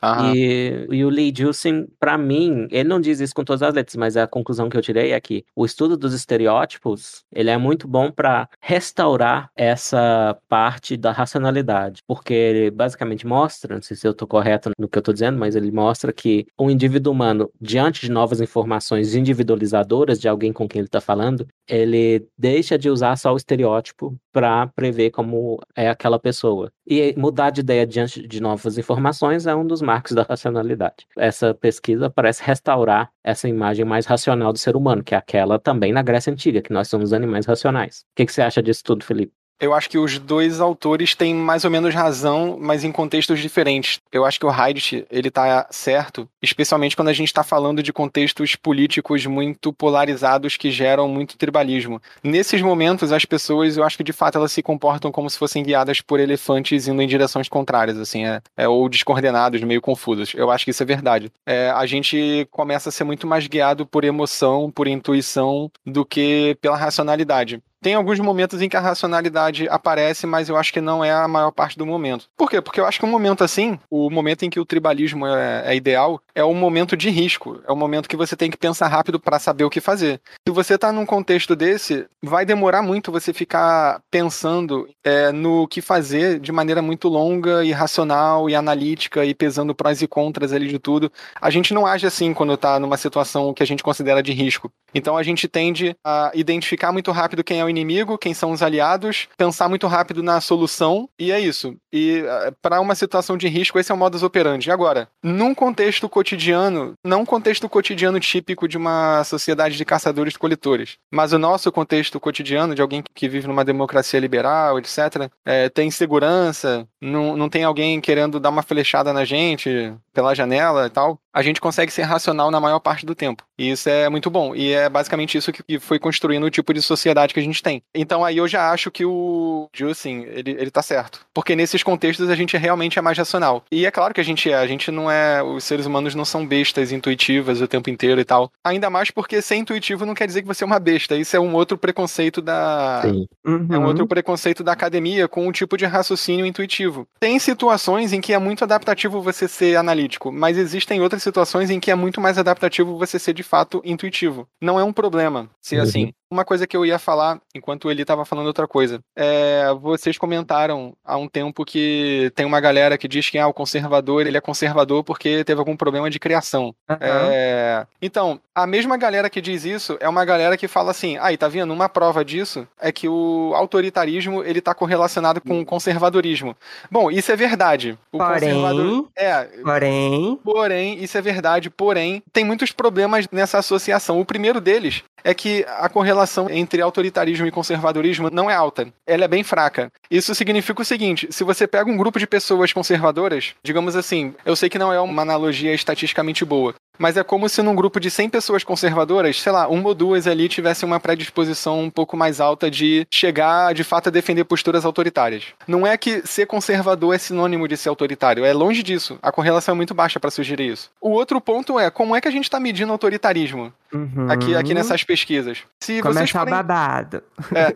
Gilson, e, e, o Lee Gilson, para mim, ele não diz isso com todas as letras, mas a conclusão que eu tirei é que o estudo dos estereótipos, ele é muito bom para restaurar essa parte da racionalidade, porque ele basicamente mostra, não sei se eu estou correto no que eu estou dizendo, mas ele mostra que um indivíduo humano, diante de novas informações individualizadoras de alguém com quem ele está falando, ele deixa de usar só o estereótipo para prever como é aquela pessoa. E mudar de ideia diante de novas informações é um dos marcos da racionalidade. Essa pesquisa parece restaurar essa imagem mais racional do ser humano, que é aquela também na Grécia Antiga, que nós somos animais racionais. O que, que você acha disso tudo, Felipe? Eu acho que os dois autores têm mais ou menos razão, mas em contextos diferentes. Eu acho que o Heidrich, ele tá certo, especialmente quando a gente está falando de contextos políticos muito polarizados que geram muito tribalismo. Nesses momentos, as pessoas, eu acho que de fato elas se comportam como se fossem guiadas por elefantes indo em direções contrárias, assim, é, é ou descoordenados, meio confusos. Eu acho que isso é verdade. É, a gente começa a ser muito mais guiado por emoção, por intuição, do que pela racionalidade. Tem alguns momentos em que a racionalidade aparece, mas eu acho que não é a maior parte do momento. Por quê? Porque eu acho que um momento assim, o momento em que o tribalismo é, é ideal, é um momento de risco. É um momento que você tem que pensar rápido para saber o que fazer. Se você está num contexto desse, vai demorar muito você ficar pensando é, no que fazer de maneira muito longa e racional e analítica e pesando prós e contras ali de tudo. A gente não age assim quando está numa situação que a gente considera de risco. Então a gente tende a identificar muito rápido quem é o inimigo, quem são os aliados, pensar muito rápido na solução, e é isso. E eh, para uma situação de risco, esse é o modus operandi. Agora, num contexto cotidiano, não um contexto cotidiano típico de uma sociedade de caçadores-coletores, mas o nosso contexto cotidiano, de alguém que vive numa democracia liberal, etc., é, tem segurança, não, não tem alguém querendo dar uma flechada na gente pela janela e tal. A gente consegue ser racional na maior parte do tempo. E isso é muito bom. E é basicamente isso que foi construindo o tipo de sociedade que a gente tem. Então aí eu já acho que o Justin, ele, ele tá certo. Porque nesses contextos a gente realmente é mais racional. E é claro que a gente é. A gente não é. Os seres humanos não são bestas intuitivas o tempo inteiro e tal. Ainda mais porque ser intuitivo não quer dizer que você é uma besta. Isso é um outro preconceito da. Uhum. É um outro preconceito da academia com um tipo de raciocínio intuitivo. Tem situações em que é muito adaptativo você ser analítico, mas existem outras situações em que é muito mais adaptativo você ser de fato intuitivo. Não é um problema ser Uhum. assim. Uma coisa que eu ia falar, enquanto ele estava falando outra coisa, é, vocês comentaram há um tempo que tem uma galera que diz que ah, o conservador ele é conservador porque teve algum problema de criação. Aham. É, Então, a mesma galera que diz isso é uma galera que fala assim, aí, tá vendo? Uma prova disso é que o autoritarismo ele tá correlacionado com o conservadorismo. Bom, isso é verdade. O Porém- conservador... É, Porém, Porém, isso é verdade, porém, tem muitos problemas nessa associação. O primeiro deles é que a correlação entre autoritarismo e conservadorismo não é alta. Ela é bem fraca. Isso significa o seguinte: se você pega um grupo de pessoas conservadoras, digamos assim, eu sei que não é uma analogia estatisticamente boa, mas é como se num grupo de 100 pessoas conservadoras, sei lá, uma ou duas ali tivessem uma predisposição um pouco mais alta de chegar, de fato, a defender posturas autoritárias. Não é que ser conservador é sinônimo de ser autoritário, é longe disso. A correlação é muito baixa para sugerir isso. O outro ponto é como é que a gente está medindo autoritarismo uhum. aqui, aqui nessas pesquisas. Se vocês Começa o forem, babado.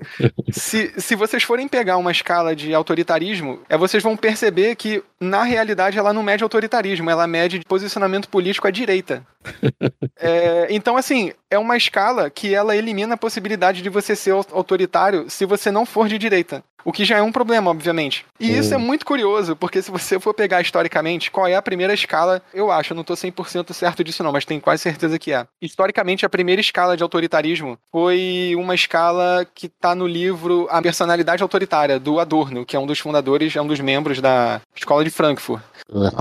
se, se vocês forem pegar uma escala de autoritarismo, é, vocês vão perceber que, na realidade, ela não mede autoritarismo, ela mede posicionamento político à direita. É, então, assim, é uma escala que ela elimina a possibilidade de você ser au- autoritário se você não for de direita. O que já é um problema, obviamente. E isso é muito curioso, porque se você for pegar historicamente, qual é a primeira escala, eu acho, eu não tô 100% certo disso não, mas tenho quase certeza que é. Historicamente, a primeira escala de autoritarismo foi uma escala que tá no livro A Personalidade Autoritária, do Adorno, que é um dos fundadores, é um dos membros da Escola de Frankfurt.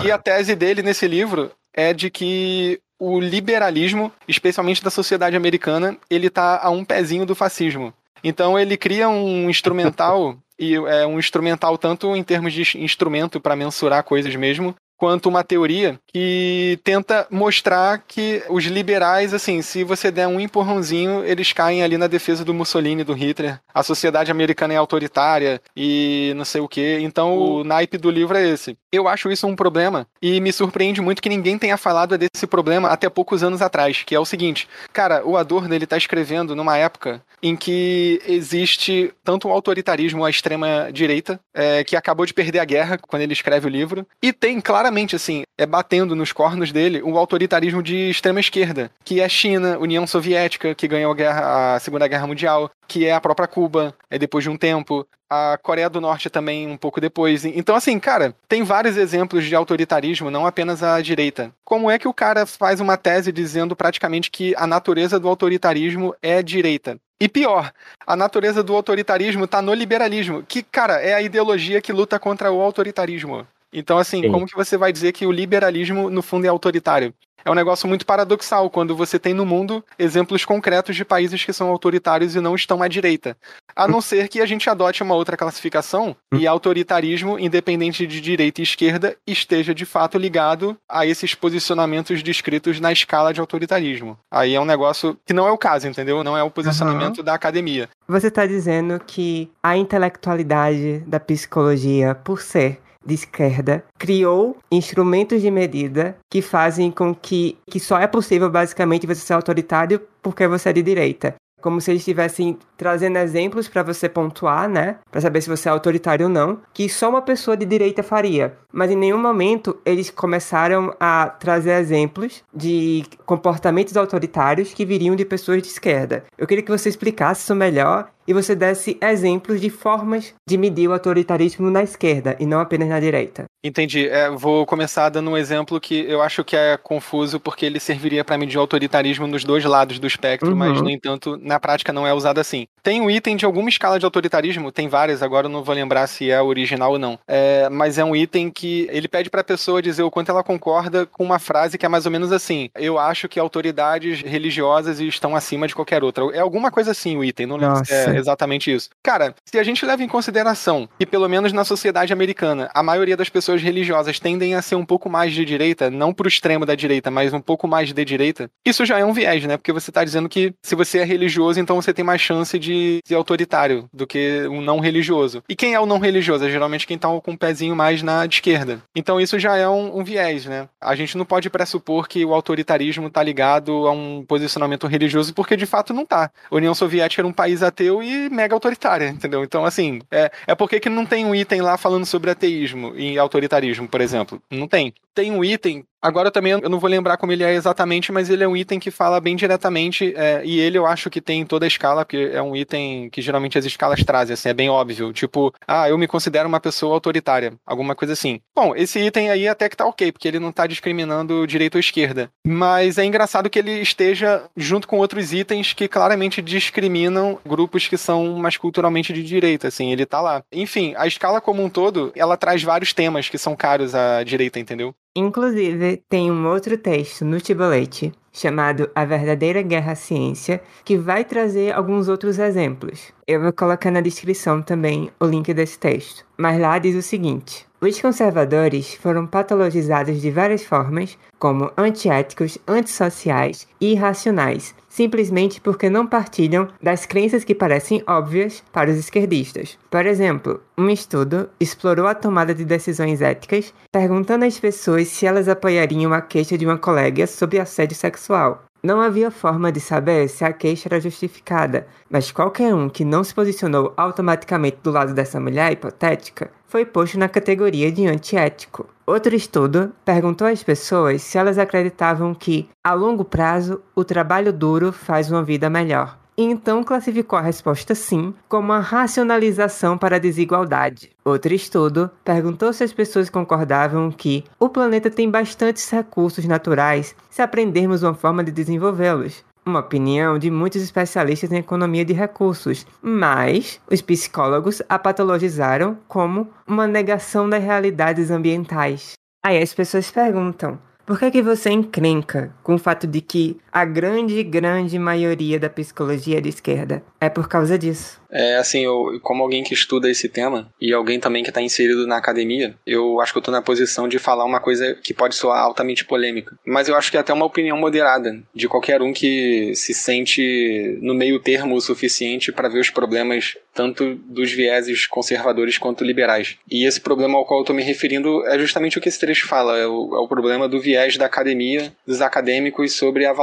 E a tese dele nesse livro é de que o liberalismo, especialmente da sociedade americana, ele tá a um pezinho do fascismo. Então ele cria um instrumental e é um instrumental tanto em termos de instrumento para mensurar coisas mesmo, quanto uma teoria que tenta mostrar que os liberais, assim, se você der um empurrãozinho, eles caem ali na defesa do Mussolini, do Hitler. A sociedade americana é autoritária e não sei o que. Então o naipe do livro é esse. Eu acho isso um problema e me surpreende muito que ninguém tenha falado desse problema até poucos anos atrás, que é o seguinte. Cara, o Adorno ele tá escrevendo numa época em que existe tanto o autoritarismo à extrema direita, é, que acabou de perder a guerra quando ele escreve o livro, e tem claramente assim, é batendo nos cornos dele o autoritarismo de extrema esquerda, que é China, União Soviética, que ganhou a, guerra, a Segunda Guerra Mundial, que é a própria Cuba, é depois de um tempo, a Coreia do Norte também um pouco depois. Então, assim, cara, tem vários exemplos de autoritarismo, não apenas a direita. Como é que o cara faz uma tese dizendo praticamente que a natureza do autoritarismo é direita? E pior, a natureza do autoritarismo tá no liberalismo, que, cara, é a ideologia que luta contra o autoritarismo. Então, assim, Sim. como que você vai dizer que o liberalismo, no fundo, é autoritário? É um negócio muito paradoxal quando você tem no mundo exemplos concretos de países que são autoritários e não estão à direita. A não ser que a gente adote uma outra classificação e autoritarismo, independente de direita e esquerda, esteja de fato ligado a esses posicionamentos descritos na escala de autoritarismo. Aí é um negócio que não é o caso, entendeu? Não é o posicionamento da academia. Você está dizendo que a intelectualidade da psicologia, por ser de esquerda, criou instrumentos de medida que fazem com que, que só é possível basicamente você ser autoritário porque você é de direita. Como se eles estivessem trazendo exemplos para você pontuar, né? Para saber se você é autoritário ou não, que só uma pessoa de direita faria. Mas em nenhum momento eles começaram a trazer exemplos de comportamentos autoritários que viriam de pessoas de esquerda. Eu queria que você explicasse isso melhor e você desse exemplos de formas de medir o autoritarismo na esquerda e não apenas na direita. Entendi. É, vou começar dando um exemplo que eu acho que é confuso porque ele serviria para medir o autoritarismo nos dois lados do espectro, Uhum. mas no entanto na prática não é usado assim. Tem um item de alguma escala de autoritarismo, tem várias, agora eu não vou lembrar se é original ou não. É, mas é um item que ele pede para a pessoa dizer o quanto ela concorda com uma frase que é mais ou menos assim: Eu acho que autoridades religiosas estão acima de qualquer outra. É alguma coisa assim o item, não lembro se é. É exatamente isso. Cara, se a gente leva em consideração que, pelo menos na sociedade americana, a maioria das pessoas religiosas tendem a ser um pouco mais de direita, não pro extremo da direita, mas um pouco mais de direita, isso já é um viés, né? Porque você tá dizendo que se você é religioso, então você tem mais chance de ser autoritário do que um não religioso. E quem é o não religioso? É geralmente quem tá com um pezinho mais na esquerda. Então isso já é um, um viés, né? A gente não pode pressupor que o autoritarismo tá ligado a um posicionamento religioso, porque de fato não tá. A União Soviética era um país ateu e mega autoritária, entendeu? Então, assim, é, é porque que não tem um item lá falando sobre ateísmo e autoritarismo, por exemplo. Não tem. Tem um item Agora também eu não vou lembrar como ele é exatamente, mas ele é um item que fala bem diretamente, é, e ele eu acho que tem em toda a escala, porque é um item que geralmente as escalas trazem, assim, é bem óbvio. Tipo, ah, eu me considero uma pessoa autoritária, alguma coisa assim. Bom, esse item aí até que tá ok, porque ele não tá discriminando direita ou esquerda. Mas é engraçado que ele esteja junto com outros itens que claramente discriminam grupos que são mais culturalmente de direita, assim, ele tá lá. Enfim, a escala como um todo, ela traz vários temas que são caros à direita, entendeu? Inclusive, tem um outro texto no Tibolete chamado A Verdadeira Guerra à Ciência, que vai trazer alguns outros exemplos. Eu vou colocar na descrição também o link desse texto. Mas lá diz o seguinte: os conservadores foram patologizados de várias formas, como antiéticos, antissociais e irracionais, simplesmente porque não partilham das crenças que parecem óbvias para os esquerdistas. Por exemplo, um estudo explorou a tomada de decisões éticas, perguntando às pessoas se elas apoiariam a queixa de uma colega sobre assédio sexual. Não havia forma de saber se a queixa era justificada, mas qualquer um que não se posicionou automaticamente do lado dessa mulher hipotética foi posto na categoria de antiético. Outro estudo perguntou às pessoas se elas acreditavam que, a longo prazo, o trabalho duro faz uma vida melhor. Então classificou a resposta sim como uma racionalização para a desigualdade. Outro estudo perguntou se as pessoas concordavam que o planeta tem bastantes recursos naturais se aprendermos uma forma de desenvolvê-los uma opinião de muitos especialistas em economia de recursos, mas os psicólogos a patologizaram como uma negação das realidades ambientais. Aí as pessoas perguntam: por que, que você encrenca com o fato de que a grande, grande maioria da psicologia de esquerda? É por causa disso. É, assim, eu, como alguém que estuda esse tema e alguém também que está inserido na academia, eu acho que eu estou na posição de falar uma coisa que pode soar altamente polêmica. Mas eu acho que é até uma opinião moderada de qualquer um que se sente no meio termo o suficiente para ver os problemas tanto dos vieses conservadores quanto liberais. E esse problema ao qual eu estou me referindo é justamente o que esse trecho fala, é o, é o problema do viés da academia, dos acadêmicos sobre a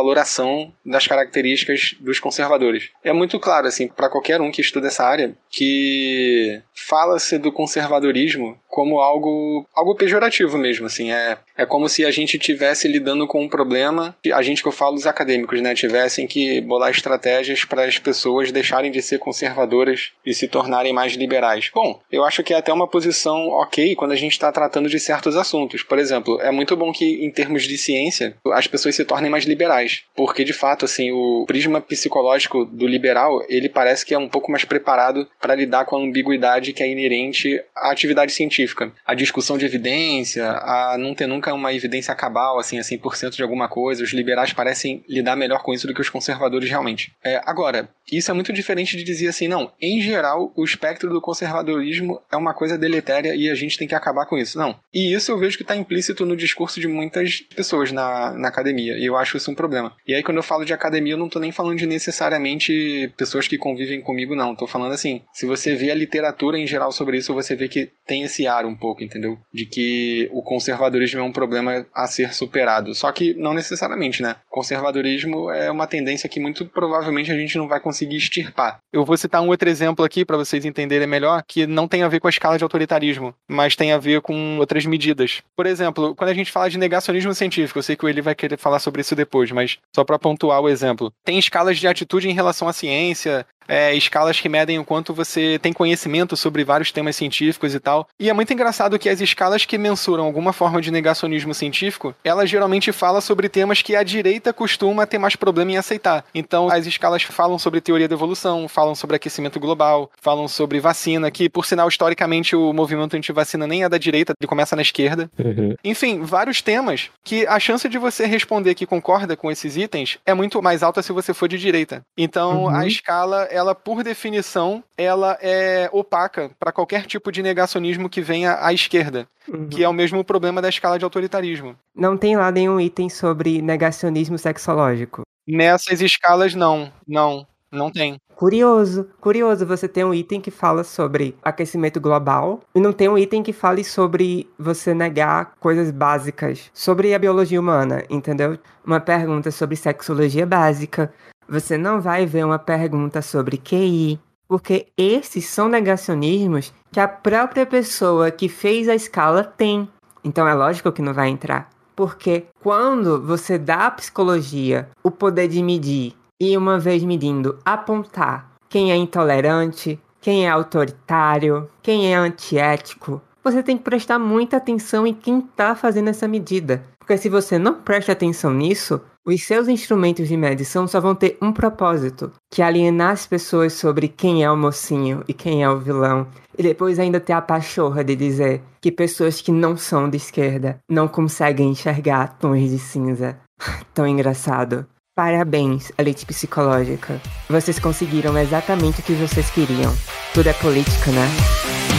das características dos conservadores. É muito claro, assim, para qualquer um que estuda dessa área que fala-se do conservadorismo como algo algo pejorativo mesmo, assim, é é como se a gente tivesse lidando com um problema, a gente que eu falo os acadêmicos, né, tivessem que bolar estratégias para as pessoas deixarem de ser conservadoras e se tornarem mais liberais. Bom, eu acho que é até uma posição ok quando a gente está tratando de certos assuntos. Por exemplo, é muito bom que em termos de ciência as pessoas se tornem mais liberais, porque de fato, assim, o prisma psicológico do liberal ele parece que é um pouco mais preparado para lidar com a ambiguidade que é inerente à atividade científica, a discussão de evidência, a não ter nunca uma evidência cabal, assim, a 100% de alguma coisa. Os liberais parecem lidar melhor com isso do que os conservadores realmente. É, agora, isso é muito diferente de dizer assim, não, em geral, o espectro do conservadorismo é uma coisa deletéria e a gente tem que acabar com isso. Não. E isso eu vejo que está implícito no discurso de muitas pessoas na, na academia, e eu acho isso um problema. E aí, quando eu falo de academia, eu não estou nem falando de necessariamente pessoas que convivem comigo, não. Estou falando assim, se você vê a literatura em geral sobre isso, você vê que tem esse ar um pouco, entendeu? De que o conservadorismo é um problema a ser superado. Só que não necessariamente, né? Conservadorismo é uma tendência que muito provavelmente a gente não vai conseguir extirpar. Eu vou citar um outro exemplo aqui para vocês entenderem melhor, que não tem a ver com a escala de autoritarismo, mas tem a ver com outras medidas. Por exemplo, quando a gente fala de negacionismo científico, eu sei que o Eli vai querer falar sobre isso depois, mas só para pontuar o exemplo. Tem escalas de atitude em relação à ciência, é, escalas que medem o quanto você tem conhecimento sobre vários temas científicos e tal. E é muito engraçado que as escalas que mensuram alguma forma de negacionismo científico, elas geralmente falam sobre temas que a direita costuma ter mais problema em aceitar. Então, as escalas falam sobre teoria da evolução, falam sobre aquecimento global, falam sobre vacina, que, por sinal, historicamente, o movimento anti-vacina nem é da direita, ele começa na esquerda. Uhum. Enfim, vários temas que a chance de você responder que concorda com esses itens é muito mais alta se você for de direita. Então, uhum. a escala ela por definição, ela é opaca para qualquer tipo de negacionismo que venha à esquerda, uhum. que é o mesmo problema da escala de autoritarismo. Não tem lá nenhum item sobre negacionismo sexológico. Nessas escalas não, não. Não tem. Curioso, curioso, você tem um item que fala sobre aquecimento global e não tem um item que fale sobre você negar coisas básicas sobre a biologia humana, entendeu? Uma pergunta sobre sexologia básica. Você não vai ver uma pergunta sobre QI, porque esses são negacionismos que a própria pessoa que fez a escala tem. Então é lógico que não vai entrar. Porque quando você dá à psicologia o poder de medir e uma vez medindo, apontar quem é intolerante, quem é autoritário, quem é antiético, você tem que prestar muita atenção em quem está fazendo essa medida. Porque se você não presta atenção nisso, os seus instrumentos de medição só vão ter um propósito, que é alienar as pessoas sobre quem é o mocinho e quem é o vilão. E depois ainda ter a pachorra de dizer que pessoas que não são de esquerda não conseguem enxergar tons de cinza. Tão engraçado. Parabéns, elite psicológica. Vocês conseguiram exatamente o que vocês queriam. Tudo é política, né?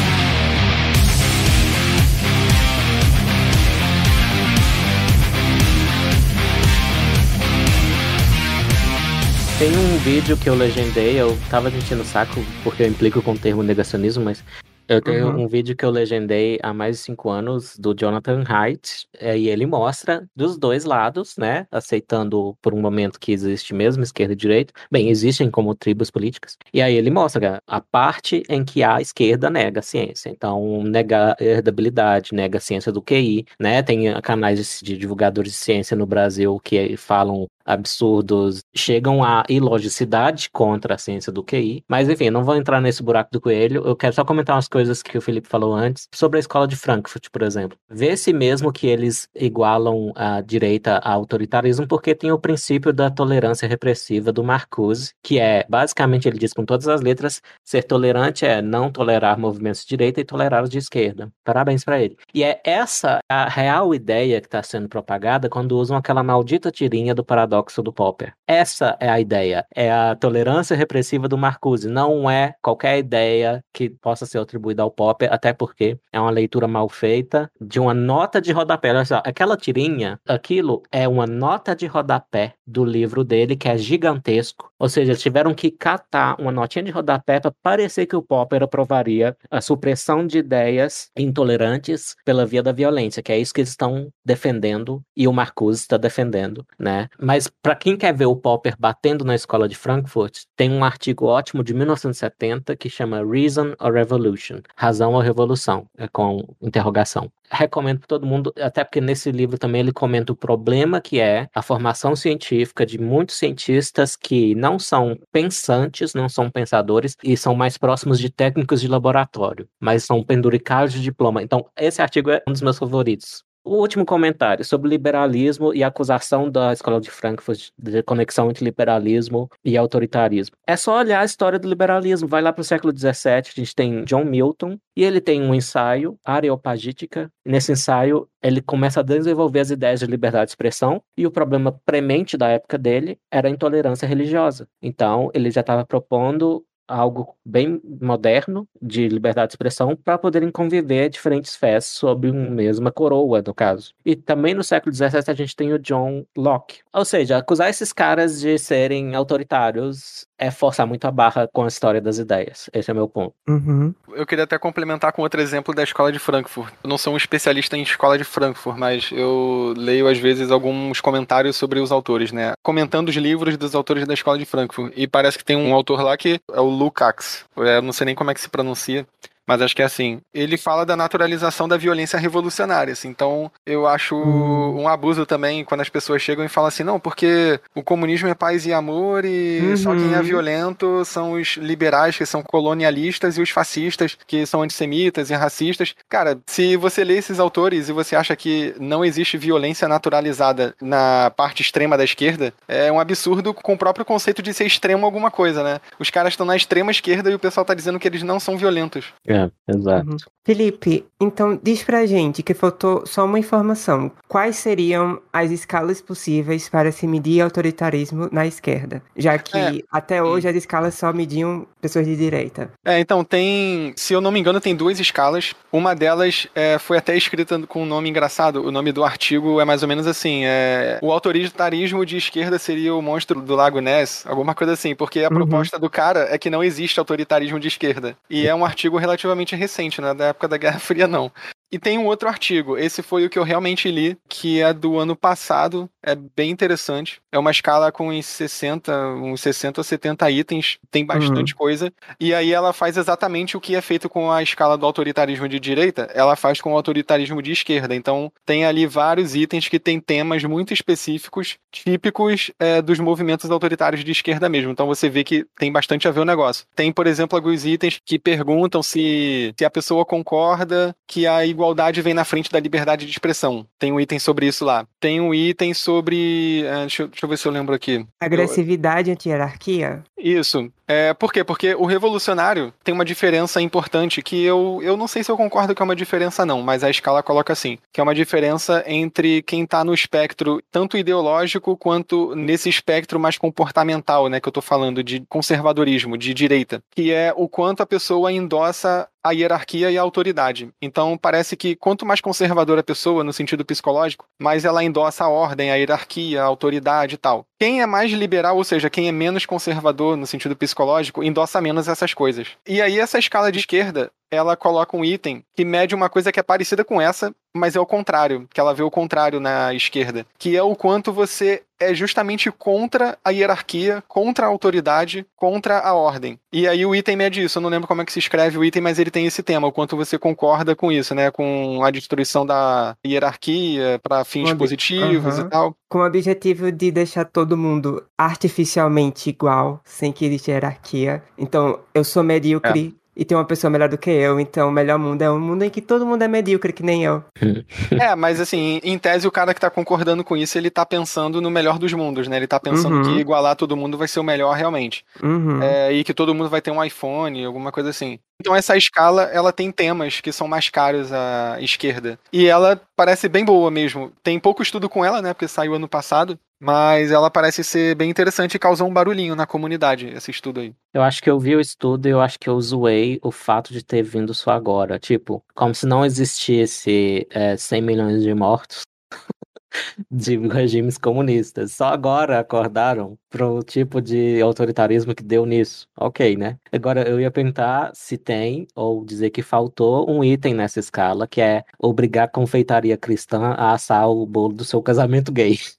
Tem um vídeo que eu legendei, eu tava sentindo saco porque eu implico com o termo negacionismo, mas eu tenho uhum. um vídeo que eu legendei há mais de cinco anos do Jonathan Haidt, é, e ele mostra dos dois lados, né? Aceitando por um momento que existe mesmo esquerda e direita. Bem, existem como tribos políticas. E aí ele mostra a parte em que a esquerda nega a ciência. Então, nega a herdabilidade, nega a ciência do QI, né? Tem canais de divulgadores de ciência no Brasil que falam absurdos, chegam à ilogicidade contra a ciência do QI. Mas enfim, não vou entrar nesse buraco do coelho. Eu quero só comentar umas coisas que o Felipe falou antes sobre a escola de Frankfurt, por exemplo. Vê-se mesmo que eles igualam a direita ao autoritarismo porque tem o princípio da tolerância repressiva do Marcuse, que é basicamente ele diz com todas as letras: ser tolerante é não tolerar movimentos de direita e tolerar os de esquerda. Parabéns para ele. E é essa a real ideia que está sendo propagada quando usam aquela maldita tirinha do paradoxo paradoxo do Popper. Essa é a ideia, é a tolerância repressiva do Marcuse, não é qualquer ideia que possa ser atribuída ao Popper, até porque é uma leitura mal feita de uma nota de rodapé. Olha só, aquela tirinha, aquilo é uma nota de rodapé do livro dele, que é gigantesco. Ou seja, tiveram que catar uma notinha de rodapé para parecer que o Popper aprovaria a supressão de ideias intolerantes pela via da violência, que é isso que eles estão defendendo e o Marcuse está defendendo, né? Mas para quem quer ver o Popper batendo na escola de Frankfurt, tem um artigo ótimo de 1970 que chama Reason or Revolution, Razão ou Revolução, é com interrogação. Recomendo para todo mundo, até porque nesse livro também ele comenta o problema que é a formação científica de muitos cientistas que não são pensantes, não são pensadores e são mais próximos de técnicos de laboratório, mas são penduricários de diploma. Então, esse artigo é um dos meus favoritos. O último comentário sobre liberalismo e acusação da Escola de Frankfurt de conexão entre liberalismo e autoritarismo. É só olhar a história do liberalismo. Vai lá para o século XVII, a gente tem John Milton, e ele tem um ensaio, Areopagítica. Nesse ensaio, ele começa a desenvolver as ideias de liberdade de expressão, e o problema premente da época dele era a intolerância religiosa. Então, ele já estava propondo algo bem moderno de liberdade de expressão para poderem conviver diferentes fés sob uma mesma coroa, no caso. E também no século XVII a gente tem o John Locke. Ou seja, acusar esses caras de serem autoritários é forçar muito a barra com a história das ideias. Esse é o meu ponto. Uhum. Eu queria até complementar com outro exemplo da escola de Frankfurt. Eu não sou um especialista em escola de Frankfurt, mas eu leio às vezes alguns comentários sobre os autores, né? Comentando os livros dos autores da escola de Frankfurt. E parece que tem um autor lá que é o Lukács. Eu não sei nem como é que se pronuncia mas acho que é assim, ele fala da naturalização da violência revolucionária, assim, então eu acho hum. um abuso também quando as pessoas chegam e falam assim, não, porque o comunismo é paz e amor e uhum. só quem é uhum. violento são os liberais que são colonialistas e os fascistas que são antissemitas e racistas. Cara, se você lê esses autores e você acha que não existe violência naturalizada na parte extrema da esquerda, é um absurdo com o próprio conceito de ser extremo alguma coisa, né? Os caras estão na extrema esquerda e o pessoal tá dizendo que eles não são violentos. É. É, exato. Uhum. Felipe, então diz pra gente que faltou só uma informação. Quais seriam as escalas possíveis para se medir autoritarismo na esquerda? Já que É. até hoje as escalas só mediam pessoas de direita. É, então tem, se eu não me engano, tem duas escalas. Uma delas é, foi até escrita com um nome engraçado. O nome do artigo é mais ou menos assim: é, o autoritarismo de esquerda seria o monstro do Lago Ness, alguma coisa assim, porque a Uhum. proposta do cara é que não existe autoritarismo de esquerda. E é um artigo relativamente recente, né, da época da Guerra Fria não. E tem um outro artigo, esse foi o que eu realmente li, que é do ano passado, é bem interessante. É uma escala com uns 60, uns 60 ou 70 itens, tem bastante coisa. E aí ela faz exatamente o que é feito com a escala do autoritarismo de direita, ela faz com o autoritarismo de esquerda. Então tem ali vários itens que tem temas muito específicos, típicos é, dos movimentos autoritários de esquerda mesmo. Então você vê que tem bastante a ver o negócio. Tem, por exemplo, alguns itens que perguntam se, se a pessoa concorda que a igualdade vem na frente da liberdade de expressão. Tem um item sobre isso lá. Tem um item sobre. é, deixa, eu, deixa eu ver se eu lembro aqui. Agressividade anti-hierarquia? Isso. É, por quê? Porque o revolucionário tem uma diferença importante que eu, eu não sei se eu concordo que é uma diferença, não, mas a escala coloca assim: que é uma diferença entre quem tá no espectro tanto ideológico quanto nesse espectro mais comportamental, né? Que eu tô falando de conservadorismo, de direita, que é o quanto a pessoa endossa a hierarquia e a autoridade. Então parece que quanto mais conservadora a pessoa, no sentido psicológico, mais ela endossa a ordem, a hierarquia, a autoridade e tal. Quem é mais liberal, ou seja, quem é menos conservador no sentido psicológico, endossa menos essas coisas. E aí essa escala de esquerda, ela coloca um item que mede uma coisa que é parecida com essa, mas é o contrário, que ela vê o contrário na esquerda, que é o quanto você é justamente contra a hierarquia, contra a autoridade, contra a ordem. E aí o item mede isso, eu não lembro como é que se escreve o item, mas ele tem esse tema, o quanto você concorda com isso, né, com a destruição da hierarquia para fins Com positivos Aham. e tal. Com o objetivo de deixar todo mundo artificialmente igual, sem que exista hierarquia. Então, eu sou medíocre e tem uma pessoa melhor do que eu, então o melhor mundo é um mundo em que todo mundo é medíocre, que nem eu. É, mas assim, em tese o cara que tá concordando com isso, ele tá pensando no melhor dos mundos, né? Ele tá pensando Uhum. que igualar todo mundo vai ser o melhor realmente. Uhum. É, e que todo mundo vai ter um iPhone, alguma coisa assim. Então essa escala, ela tem temas que são mais caros à esquerda. E ela parece bem boa mesmo. Tem pouco estudo com ela, né? Porque saiu ano passado. Mas ela parece ser bem interessante e causou um barulhinho na comunidade, esse estudo aí. Eu acho que eu vi o estudo e eu acho que eu zoei o fato de ter vindo só agora. Tipo, como se não existisse é, 100 milhões de mortos de regimes comunistas. Só agora acordaram pro tipo de autoritarismo que deu nisso. Ok, né? Agora eu ia perguntar se tem, ou dizer que faltou um item nessa escala, que é obrigar a confeitaria cristã a assar o bolo do seu casamento gay.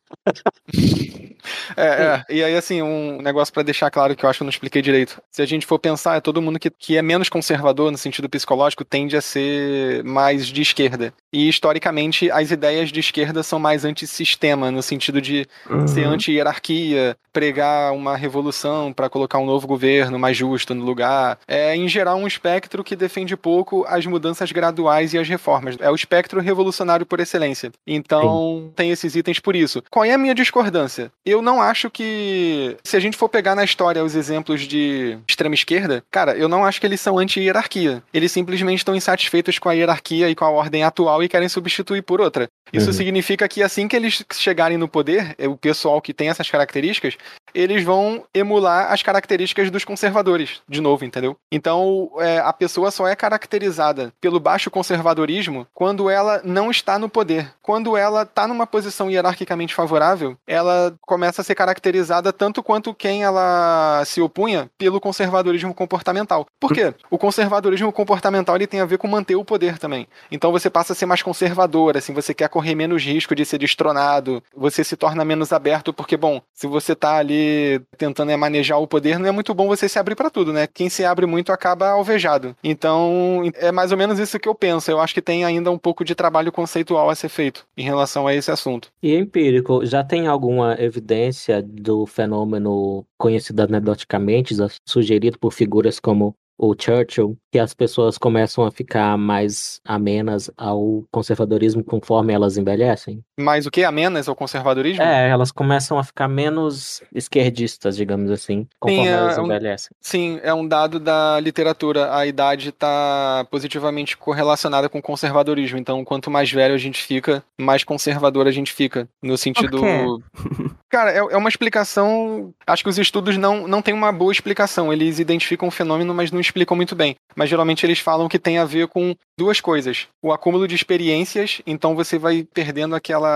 É, é, e aí, assim, um negócio pra deixar claro que eu acho que eu não expliquei direito. Se a gente for pensar, é todo mundo que, que é menos conservador no sentido psicológico tende a ser mais de esquerda. E historicamente, as ideias de esquerda são mais antissistema, no sentido de Uhum. ser anti-hierarquia, pregar uma revolução para colocar um novo governo mais justo no lugar. É, em geral, um espectro que defende pouco as mudanças graduais e as reformas. É o espectro revolucionário por excelência. Então, tem esses itens por isso. Qual é a minha discordância? Eu não acho que. Se a gente for pegar na história os exemplos de extrema esquerda, cara, eu não acho que eles são anti-hierarquia. Eles simplesmente estão insatisfeitos com a hierarquia e com a ordem atual e querem substituir por outra. Isso Uhum. significa que assim que eles chegarem no poder, é, o pessoal que tem essas características, eles vão emular as características dos conservadores, de novo, entendeu? Então, é, a pessoa só é caracterizada pelo baixo conservadorismo quando ela não está no poder. Quando ela está numa posição hierarquicamente favorável, ela começa a ser caracterizada tanto quanto quem ela se opunha pelo conservadorismo comportamental. Por quê? O conservadorismo comportamental ele tem a ver com manter o poder também. Então você passa a ser mais conservador, assim, você quer correr menos risco de ser destronado, você se torna menos aberto, porque, bom, se você tá ali tentando é, manejar o poder, não é muito bom você se abrir para tudo, né? Quem se abre muito acaba alvejado. Então, é mais ou menos isso que eu penso. Eu acho que tem ainda um pouco de trabalho conceitual a ser feito em relação a esse assunto. E empírico, já tem alguma evidência do fenômeno conhecido anedoticamente, sugerido por figuras como o Churchill, que as pessoas começam a ficar mais amenas ao conservadorismo conforme elas envelhecem? Mais o que? Amenas ao conservadorismo? É, elas começam a ficar menos esquerdistas, digamos assim, conforme sim, é, elas um, envelhecem. Sim, é um dado da literatura. A idade está positivamente correlacionada com o conservadorismo. Então, quanto mais velho a gente fica, mais conservador a gente fica. No sentido. Cara, é, é uma explicação. Acho que os estudos não, não têm uma boa explicação. Eles identificam o fenômeno, mas não explicam muito bem. Mas geralmente eles falam que tem a ver com duas coisas: o acúmulo de experiências, então você vai perdendo aquela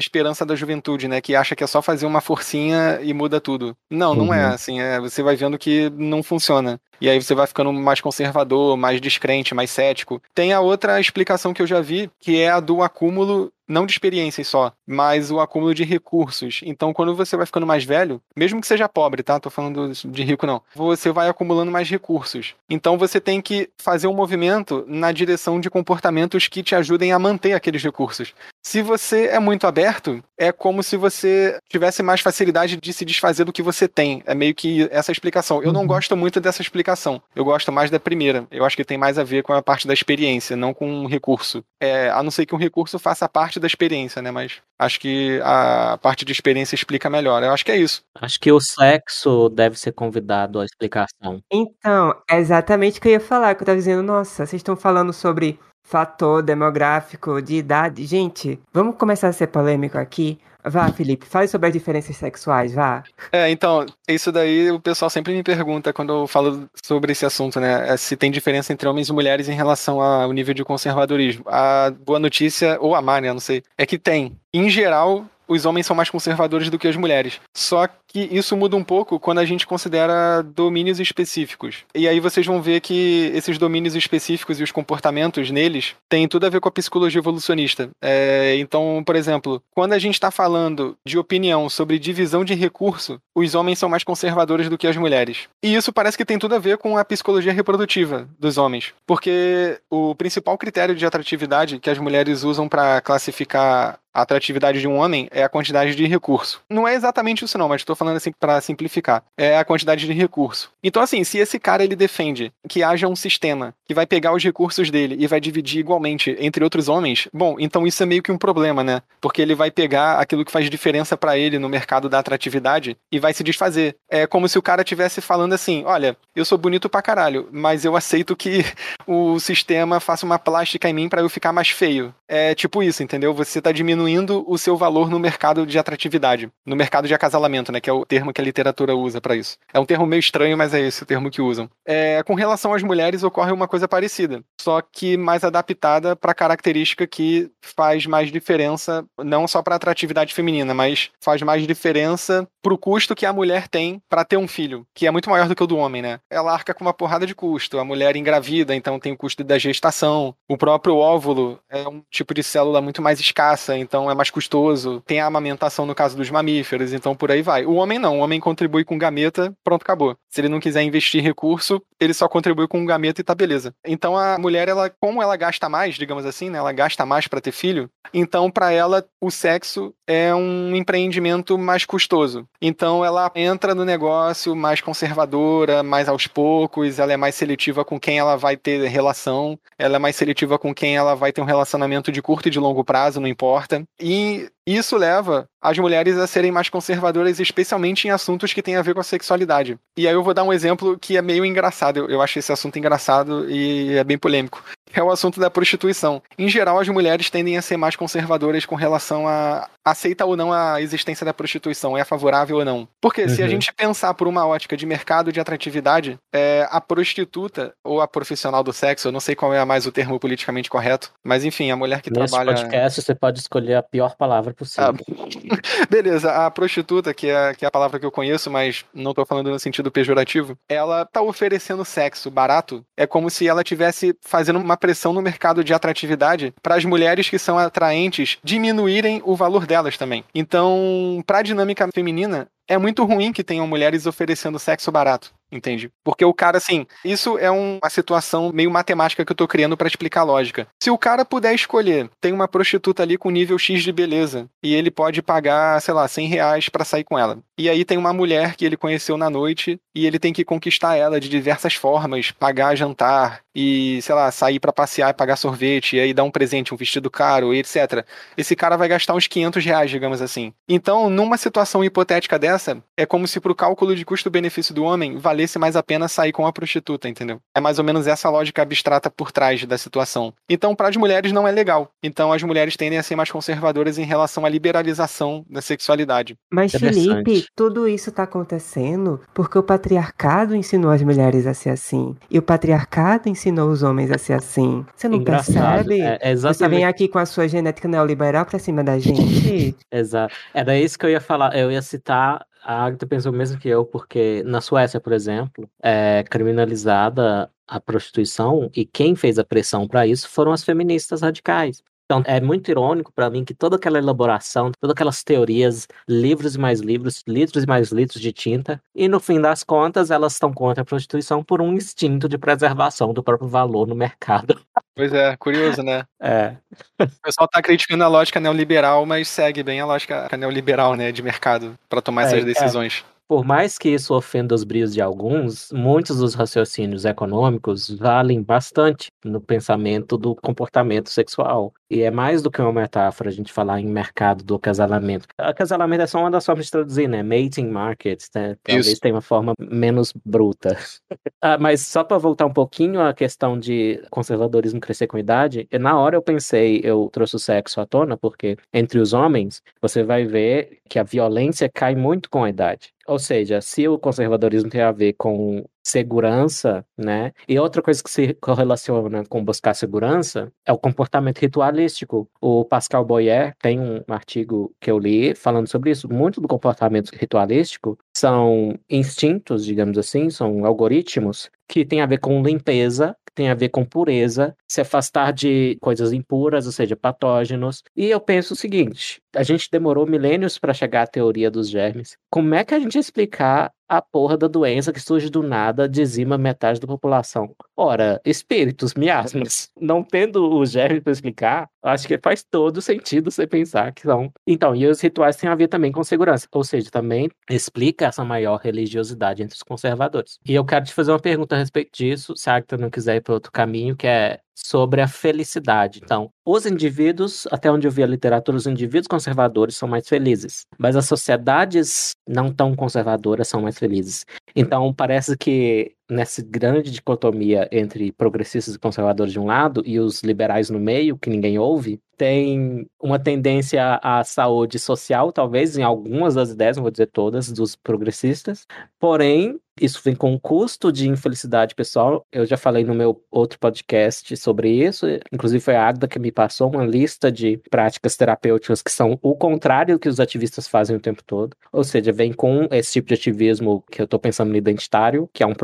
esperança da juventude, né? Que acha que é só fazer uma forcinha e muda tudo. Não, não é uhum. assim. É, você vai vendo que não funciona. E aí você vai ficando mais conservador, mais descrente, mais cético. Tem a outra explicação que eu já vi, que é a do acúmulo não de experiências só, mas o acúmulo de recursos. Então, quando você vai ficando mais velho, mesmo que seja pobre, tá? Tô falando de rico não. Você vai acumulando mais recursos. Então, você tem que fazer um movimento na direção de comportamentos que te ajudem a manter aqueles recursos. Se você é muito aberto, é como se você tivesse mais facilidade de se desfazer do que você tem. É meio que essa explicação. Eu não uhum. gosto muito dessa explicação. Eu gosto mais da primeira. Eu acho que tem mais a ver com a parte da experiência, não com um recurso. É, a não ser que um recurso faça parte da experiência, né? Mas acho que a parte de experiência explica melhor. Eu acho que é isso. Acho que o sexo deve ser convidado à explicação. Então, é exatamente o que eu ia falar, que eu tava dizendo, nossa, vocês estão falando sobre fator demográfico, de idade. Gente, vamos começar a ser polêmico aqui. Vá, Felipe, fale sobre as diferenças sexuais, vá. É, então, isso daí o pessoal sempre me pergunta quando eu falo sobre esse assunto, né? É se tem diferença entre homens e mulheres em relação ao nível de conservadorismo. A boa notícia, ou a má, né? Não sei, é que tem. Em geral, os homens são mais conservadores do que as mulheres. Só que isso muda um pouco quando a gente considera domínios específicos. E aí vocês vão ver que esses domínios específicos e os comportamentos neles têm tudo a ver com a psicologia evolucionista. É, então, por exemplo, quando a gente está falando de opinião sobre divisão de recurso, os homens são mais conservadores do que as mulheres. E isso parece que tem tudo a ver com a psicologia reprodutiva dos homens. Porque o principal critério de atratividade que as mulheres usam para classificar a atratividade de um homem é a quantidade de recurso. Não é exatamente isso não, mas estou falando assim para simplificar. É a quantidade de recurso. Então assim, se esse cara ele defende que haja um sistema que vai pegar os recursos dele e vai dividir igualmente entre outros homens, bom, então isso é meio que um problema, né? Porque ele vai pegar aquilo que faz diferença para ele no mercado da atratividade e vai se desfazer. É como se o cara tivesse falando assim: "Olha, eu sou bonito pra caralho, mas eu aceito que o sistema faça uma plástica em mim para eu ficar mais feio". É tipo isso, entendeu? Você tá diminuindo o seu valor no mercado de atratividade, no mercado de acasalamento, né, que é o termo que a literatura usa para isso. É um termo meio estranho, mas é esse o termo que usam. É, com relação às mulheres ocorre uma coisa parecida, só que mais adaptada para a característica que faz mais diferença, não só para a atratividade feminina, mas faz mais diferença para o custo que a mulher tem para ter um filho, que é muito maior do que o do homem, né? Ela arca com uma porrada de custo. A mulher engravida, então tem o custo da gestação. O próprio óvulo é um tipo de célula muito mais escassa, então é mais custoso. Tem a amamentação no caso dos mamíferos, então por aí vai. O homem não, o homem contribui com gameta, pronto, acabou. Se ele não quiser investir recurso, ele só contribui com gameta e tá beleza. Então a mulher, ela, como ela gasta mais, digamos assim, né? Ela gasta mais para ter filho, então para ela o sexo é um empreendimento mais custoso. Então ela entra no negócio mais conservadora, mais aos poucos, ela é mais seletiva com quem ela vai ter relação, ela é mais seletiva com quem ela vai ter um relacionamento de curto e de longo prazo, não importa. E isso leva as mulheres a serem mais conservadoras, especialmente em assuntos que têm a ver com a sexualidade. E aí eu vou dar um exemplo que é meio engraçado. Eu, eu acho esse assunto engraçado e é bem polêmico é o assunto da prostituição. Em geral, as mulheres tendem a ser mais conservadoras com relação a aceita ou não a existência da prostituição, é favorável ou não. Porque uhum. se a uhum. gente pensar por uma ótica de mercado de atratividade, é, a prostituta ou a profissional do sexo, eu não sei qual é mais o termo politicamente correto, mas enfim, a mulher que Nesse trabalha... Nesse podcast você pode escolher a pior palavra possível. Ah, beleza, a prostituta, que é, que é a palavra que eu conheço, mas não tô falando no sentido pejorativo, ela tá oferecendo sexo barato, é como se ela tivesse fazendo uma pressão no mercado de atratividade para as mulheres que são atraentes diminuírem o valor delas também. Então, para a dinâmica feminina, é muito ruim que tenham mulheres oferecendo sexo barato. Entende? Porque o cara, assim, isso é um, uma situação meio matemática que eu tô criando para explicar a lógica. Se o cara puder escolher, tem uma prostituta ali com nível X de beleza, e ele pode pagar, sei lá, 100 reais pra sair com ela. E aí tem uma mulher que ele conheceu na noite, e ele tem que conquistar ela de diversas formas, pagar jantar, e, sei lá, sair para passear e pagar sorvete, e aí dar um presente, um vestido caro, etc. Esse cara vai gastar uns 500 reais, digamos assim. Então, numa situação hipotética dessa, é como se pro cálculo de custo-benefício do homem valesse mais a pena sair com a prostituta, entendeu? É mais ou menos essa lógica abstrata por trás da situação. Então, para as mulheres não é legal. Então, as mulheres tendem a ser mais conservadoras em relação à liberalização da sexualidade. Mas, Felipe, tudo isso tá acontecendo porque o patriarcado ensinou as mulheres a ser assim. E o patriarcado ensinou os homens a ser assim. Você não Engraçado. percebe? É, é Você exatamente. vem aqui com a sua genética neoliberal pra cima da gente? Exato. Era isso que eu ia falar. Eu ia citar. A Agatha pensou mesmo que eu, porque na Suécia, por exemplo, é criminalizada a prostituição e quem fez a pressão para isso foram as feministas radicais. Então, é muito irônico para mim que toda aquela elaboração, todas aquelas teorias, livros e mais livros, litros e mais litros de tinta, e no fim das contas, elas estão contra a prostituição por um instinto de preservação do próprio valor no mercado. Pois é, curioso, né? É. O pessoal tá criticando a lógica neoliberal, mas segue bem a lógica neoliberal, né, de mercado, para tomar É, essas é. Por mais que isso ofenda os brios de alguns, muitos dos raciocínios econômicos valem bastante no pensamento do comportamento sexual. E é mais do que uma metáfora a gente falar em mercado do acasalamento. Acasalamento é só uma das formas de traduzir, né? Mating market, né? Talvez Isso. tenha uma forma menos bruta. Ah, mas só para voltar um pouquinho à questão de conservadorismo crescer com idade, na hora eu pensei, eu trouxe o sexo à tona, porque entre os homens, você vai ver que a violência cai muito com a idade. Ou seja, se o conservadorismo tem a ver com segurança, né? E outra coisa que se correlaciona com buscar segurança é o comportamento ritualístico. O Pascal Boyer tem um artigo que eu li falando sobre isso. Muito do comportamento ritualístico são instintos, digamos assim, são algoritmos que têm a ver com limpeza, tem a ver com pureza, se afastar de coisas impuras, ou seja, patógenos. E eu penso o seguinte: a gente demorou milênios para chegar à teoria dos germes. Como é que a gente explicar a porra da doença que surge do nada, dizima metade da população? Ora, espíritos, miasmas. Não tendo o germe para explicar, acho que faz todo sentido você pensar que são. Então, e os rituais têm a ver também com segurança, ou seja, também explica essa maior religiosidade entre os conservadores. E eu quero te fazer uma pergunta a respeito disso, se a Agatha não quiser ir para outro caminho, que é sobre a felicidade. Então, os indivíduos, até onde eu vi a literatura, os indivíduos conservadores são mais felizes, mas as sociedades não tão conservadoras são mais felizes. Então, parece que nessa grande dicotomia entre progressistas e conservadores de um lado e os liberais no meio, que ninguém ouve, tem uma tendência à saúde social, talvez, em algumas das ideias, não vou dizer todas, dos progressistas, porém, isso vem com um custo de infelicidade pessoal. Eu já falei no meu outro podcast sobre isso, inclusive foi a Agda que me passou uma lista de práticas terapêuticas que são o contrário do que os ativistas fazem o tempo todo. Ou seja, vem com esse tipo de ativismo que eu estou pensando no identitário, que é um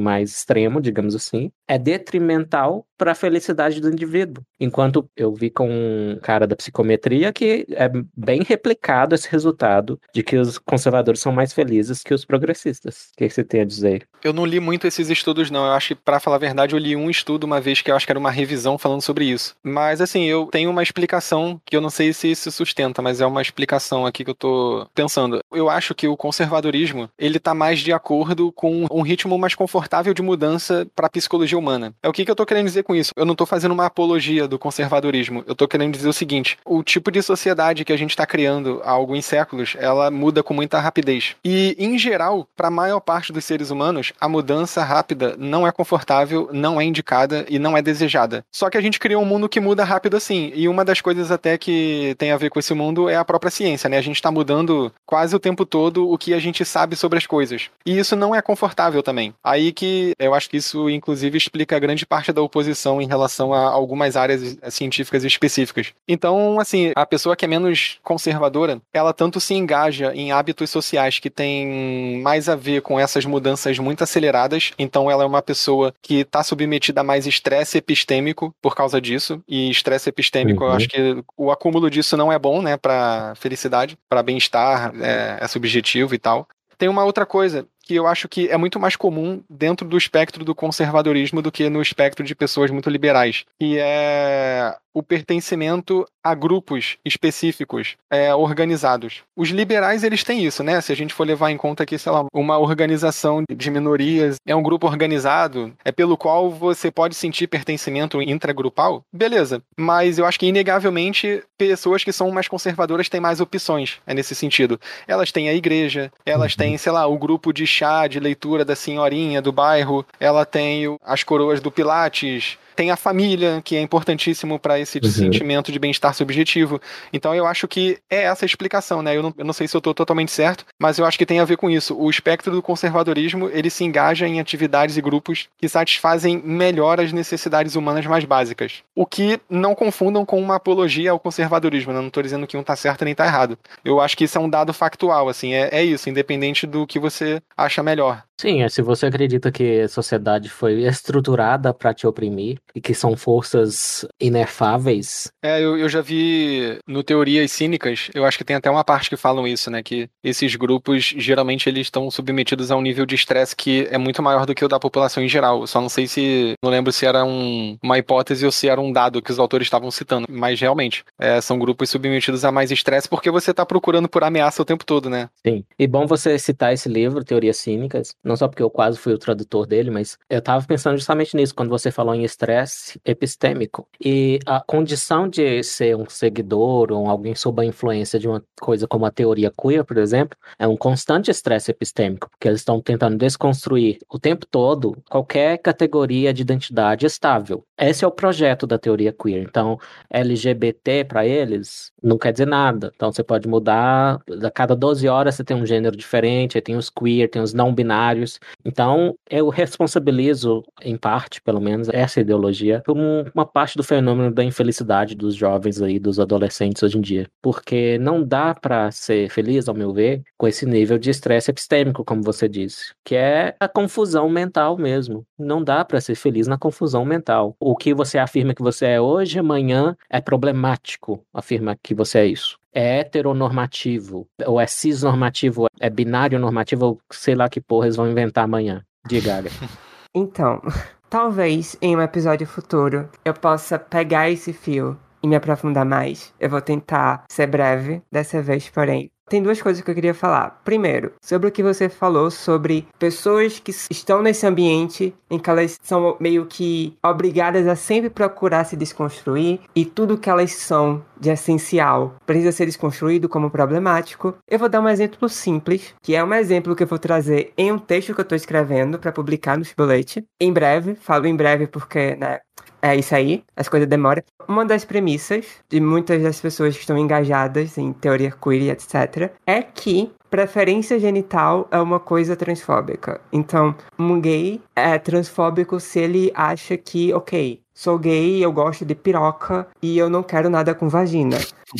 mais extremo, digamos assim, é detrimental para a felicidade do indivíduo. Enquanto eu vi com um cara da psicometria que é bem replicado esse resultado de que os conservadores são mais felizes que os progressistas. O que você tem a dizer? Eu não li muito esses estudos, não. Eu acho que, pra falar a verdade, eu li um estudo uma vez que eu acho que era uma revisão falando sobre isso. Mas, assim, eu tenho uma explicação que eu não sei se se sustenta, mas é uma explicação aqui que eu tô pensando. Eu acho que o conservadorismo, ele tá mais de acordo com um ritmo mais confortável de mudança pra psicologia humana. É o que, que eu tô querendo dizer com isso. Eu não tô fazendo uma apologia do conservadorismo. Eu tô querendo dizer o seguinte: o tipo de sociedade que a gente tá criando há alguns séculos, ela muda com muita rapidez. E, em geral, pra maior parte dos seres humanos, a mudança rápida não é confortável, não é indicada e não é desejada. Só que a gente criou um mundo que muda rápido assim. E uma das coisas até que tem a ver com esse mundo é a própria ciência, né? A gente tá mudando quase o tempo todo o que a gente sabe sobre as coisas. E isso não é confortável também. Aí que eu acho que isso, inclusive, explica grande parte da oposição em relação a algumas áreas eh, científicas específicas. Então, assim, a pessoa que é menos conservadora, ela tanto se engaja em hábitos sociais que têm mais a ver com essas mudanças muito aceleradas. Então, ela é uma pessoa que está submetida a mais estresse epistêmico por causa disso. E estresse epistêmico, eu Uhum. acho que o acúmulo disso não é bom, né, para felicidade, para bem-estar, é, é subjetivo e tal. Tem uma outra coisa que eu acho que é muito mais comum dentro do espectro do conservadorismo do que no espectro de pessoas muito liberais, e é o pertencimento a grupos específicos é, organizados. Os liberais eles têm isso, né? Se a gente for levar em conta que, sei lá, uma organização de minorias é um grupo organizado, é pelo qual você pode sentir pertencimento intragrupal, beleza. Mas eu acho que inegavelmente pessoas que são mais conservadoras têm mais opções, é nesse sentido. Elas têm a igreja, elas têm, sei lá, o grupo de chá, de leitura da senhorinha do bairro, ela tem as coroas do Pilates, tem a família, que é importantíssimo para esse uhum. sentimento de bem-estar subjetivo. Então eu acho que é essa a explicação, né? Eu não, eu não sei se eu estou totalmente certo, mas eu acho que tem a ver com isso. O espectro do conservadorismo, ele se engaja em atividades e grupos que satisfazem melhor as necessidades humanas mais básicas. O que não confundam com uma apologia ao conservadorismo, né? Não estou dizendo que um está certo nem está errado. Eu acho que isso é um dado factual, assim, é, é isso, independente do que você acha melhor. Sim, é, se você acredita que a sociedade foi estruturada para te oprimir e que são forças inefáveis. É, eu, eu já vi no Teorias Cínicas, eu acho que tem até uma parte que falam isso, né? Que esses grupos geralmente eles estão submetidos a um nível de estresse que é muito maior do que o da população em geral. só não sei se. Não lembro se era um, uma hipótese ou se era um dado que os autores estavam citando. Mas realmente, é, são grupos submetidos a mais estresse porque você está procurando por ameaça o tempo todo, né? Sim. E bom você citar esse livro, Teorias Cínicas não só porque eu quase fui o tradutor dele, mas eu estava pensando justamente nisso, quando você falou em estresse epistêmico. E a condição de ser um seguidor ou alguém sob a influência de uma coisa como a teoria queer, por exemplo, é um constante estresse epistêmico, porque eles estão tentando desconstruir o tempo todo qualquer categoria de identidade estável. Esse é o projeto da teoria queer. Então, LGBT para eles não quer dizer nada. Então, você pode mudar, a cada 12 horas você tem um gênero diferente, tem os queer, tem os não binários então, eu responsabilizo, em parte, pelo menos, essa ideologia por uma parte do fenômeno da infelicidade dos jovens aí, dos adolescentes hoje em dia. Porque não dá para ser feliz, ao meu ver, com esse nível de estresse epistêmico, como você disse, que é a confusão mental mesmo. Não dá para ser feliz na confusão mental. O que você afirma que você é hoje, amanhã é problemático afirma que você é isso é heteronormativo, ou é cisnormativo, é binário normativo, ou sei lá que porra eles vão inventar amanhã. Diga, Então, talvez em um episódio futuro eu possa pegar esse fio e me aprofundar mais. Eu vou tentar ser breve, dessa vez, porém, tem duas coisas que eu queria falar. Primeiro, sobre o que você falou sobre pessoas que estão nesse ambiente em que elas são meio que obrigadas a sempre procurar se desconstruir e tudo que elas são de essencial precisa ser desconstruído como problemático. Eu vou dar um exemplo simples, que é um exemplo que eu vou trazer em um texto que eu estou escrevendo para publicar no Chibolete. Em breve, falo em breve porque, né, é isso aí, as coisas demoram. Uma das premissas de muitas das pessoas que estão engajadas em teoria queer etc. é que preferência genital é uma coisa transfóbica. Então, um gay é transfóbico se ele acha que, ok, sou gay, eu gosto de piroca e eu não quero nada com vagina.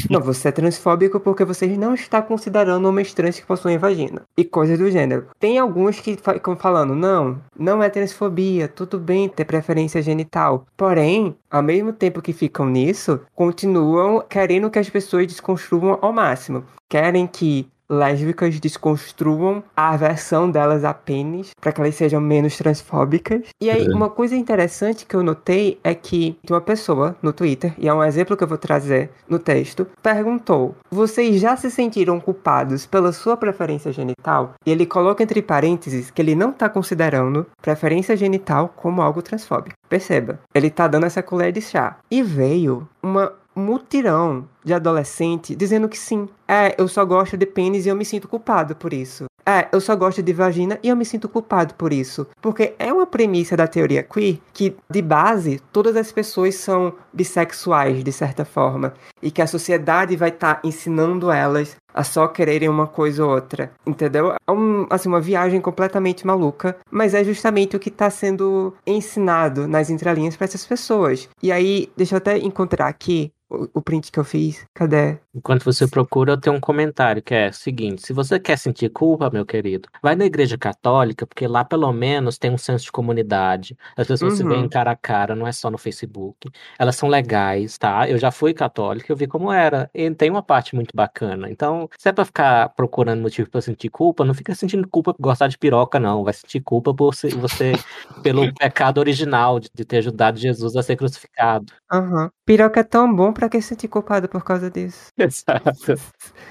Não, você é transfóbico porque você não está considerando homens trans que possuem vagina. E coisas do gênero. Tem alguns que ficam falando, não, não é transfobia, tudo bem ter preferência genital. Porém, ao mesmo tempo que ficam nisso, continuam querendo que as pessoas desconstruam ao máximo. Querem que lésbicas desconstruam a versão delas a pênis para que elas sejam menos transfóbicas. E aí, uma coisa interessante que eu notei é que uma pessoa no Twitter, e é um exemplo que eu vou trazer no texto, perguntou: Vocês já se sentiram culpados pela sua preferência genital? E ele coloca entre parênteses que ele não está considerando preferência genital como algo transfóbico. Perceba, ele tá dando essa colher de chá. E veio uma mutirão de adolescente dizendo que sim. É, eu só gosto de pênis e eu me sinto culpado por isso. É, eu só gosto de vagina e eu me sinto culpado por isso. Porque é uma premissa da teoria queer que, de base, todas as pessoas são bissexuais, de certa forma. E que a sociedade vai estar tá ensinando elas a só quererem uma coisa ou outra. Entendeu? É um, assim, uma viagem completamente maluca. Mas é justamente o que está sendo ensinado nas entrelinhas para essas pessoas. E aí, deixa eu até encontrar aqui o, o print que eu fiz. Cadê? Enquanto você procura, eu tenho um comentário que é o seguinte: se você quer sentir culpa, meu querido, vai na igreja católica, porque lá pelo menos tem um senso de comunidade. As pessoas se veem Uhum. cara a cara, não é só no Facebook. Elas são legais, tá? Eu já fui católica, eu vi como era. E tem uma parte muito bacana. Então, se é pra ficar procurando motivo pra sentir culpa, não fica sentindo culpa por gostar de piroca, não. Vai sentir culpa por você, você pelo pecado original de, de ter ajudado Jesus a ser crucificado. Aham. Piroca é tão bom pra que se sentir culpado por causa disso? Exato.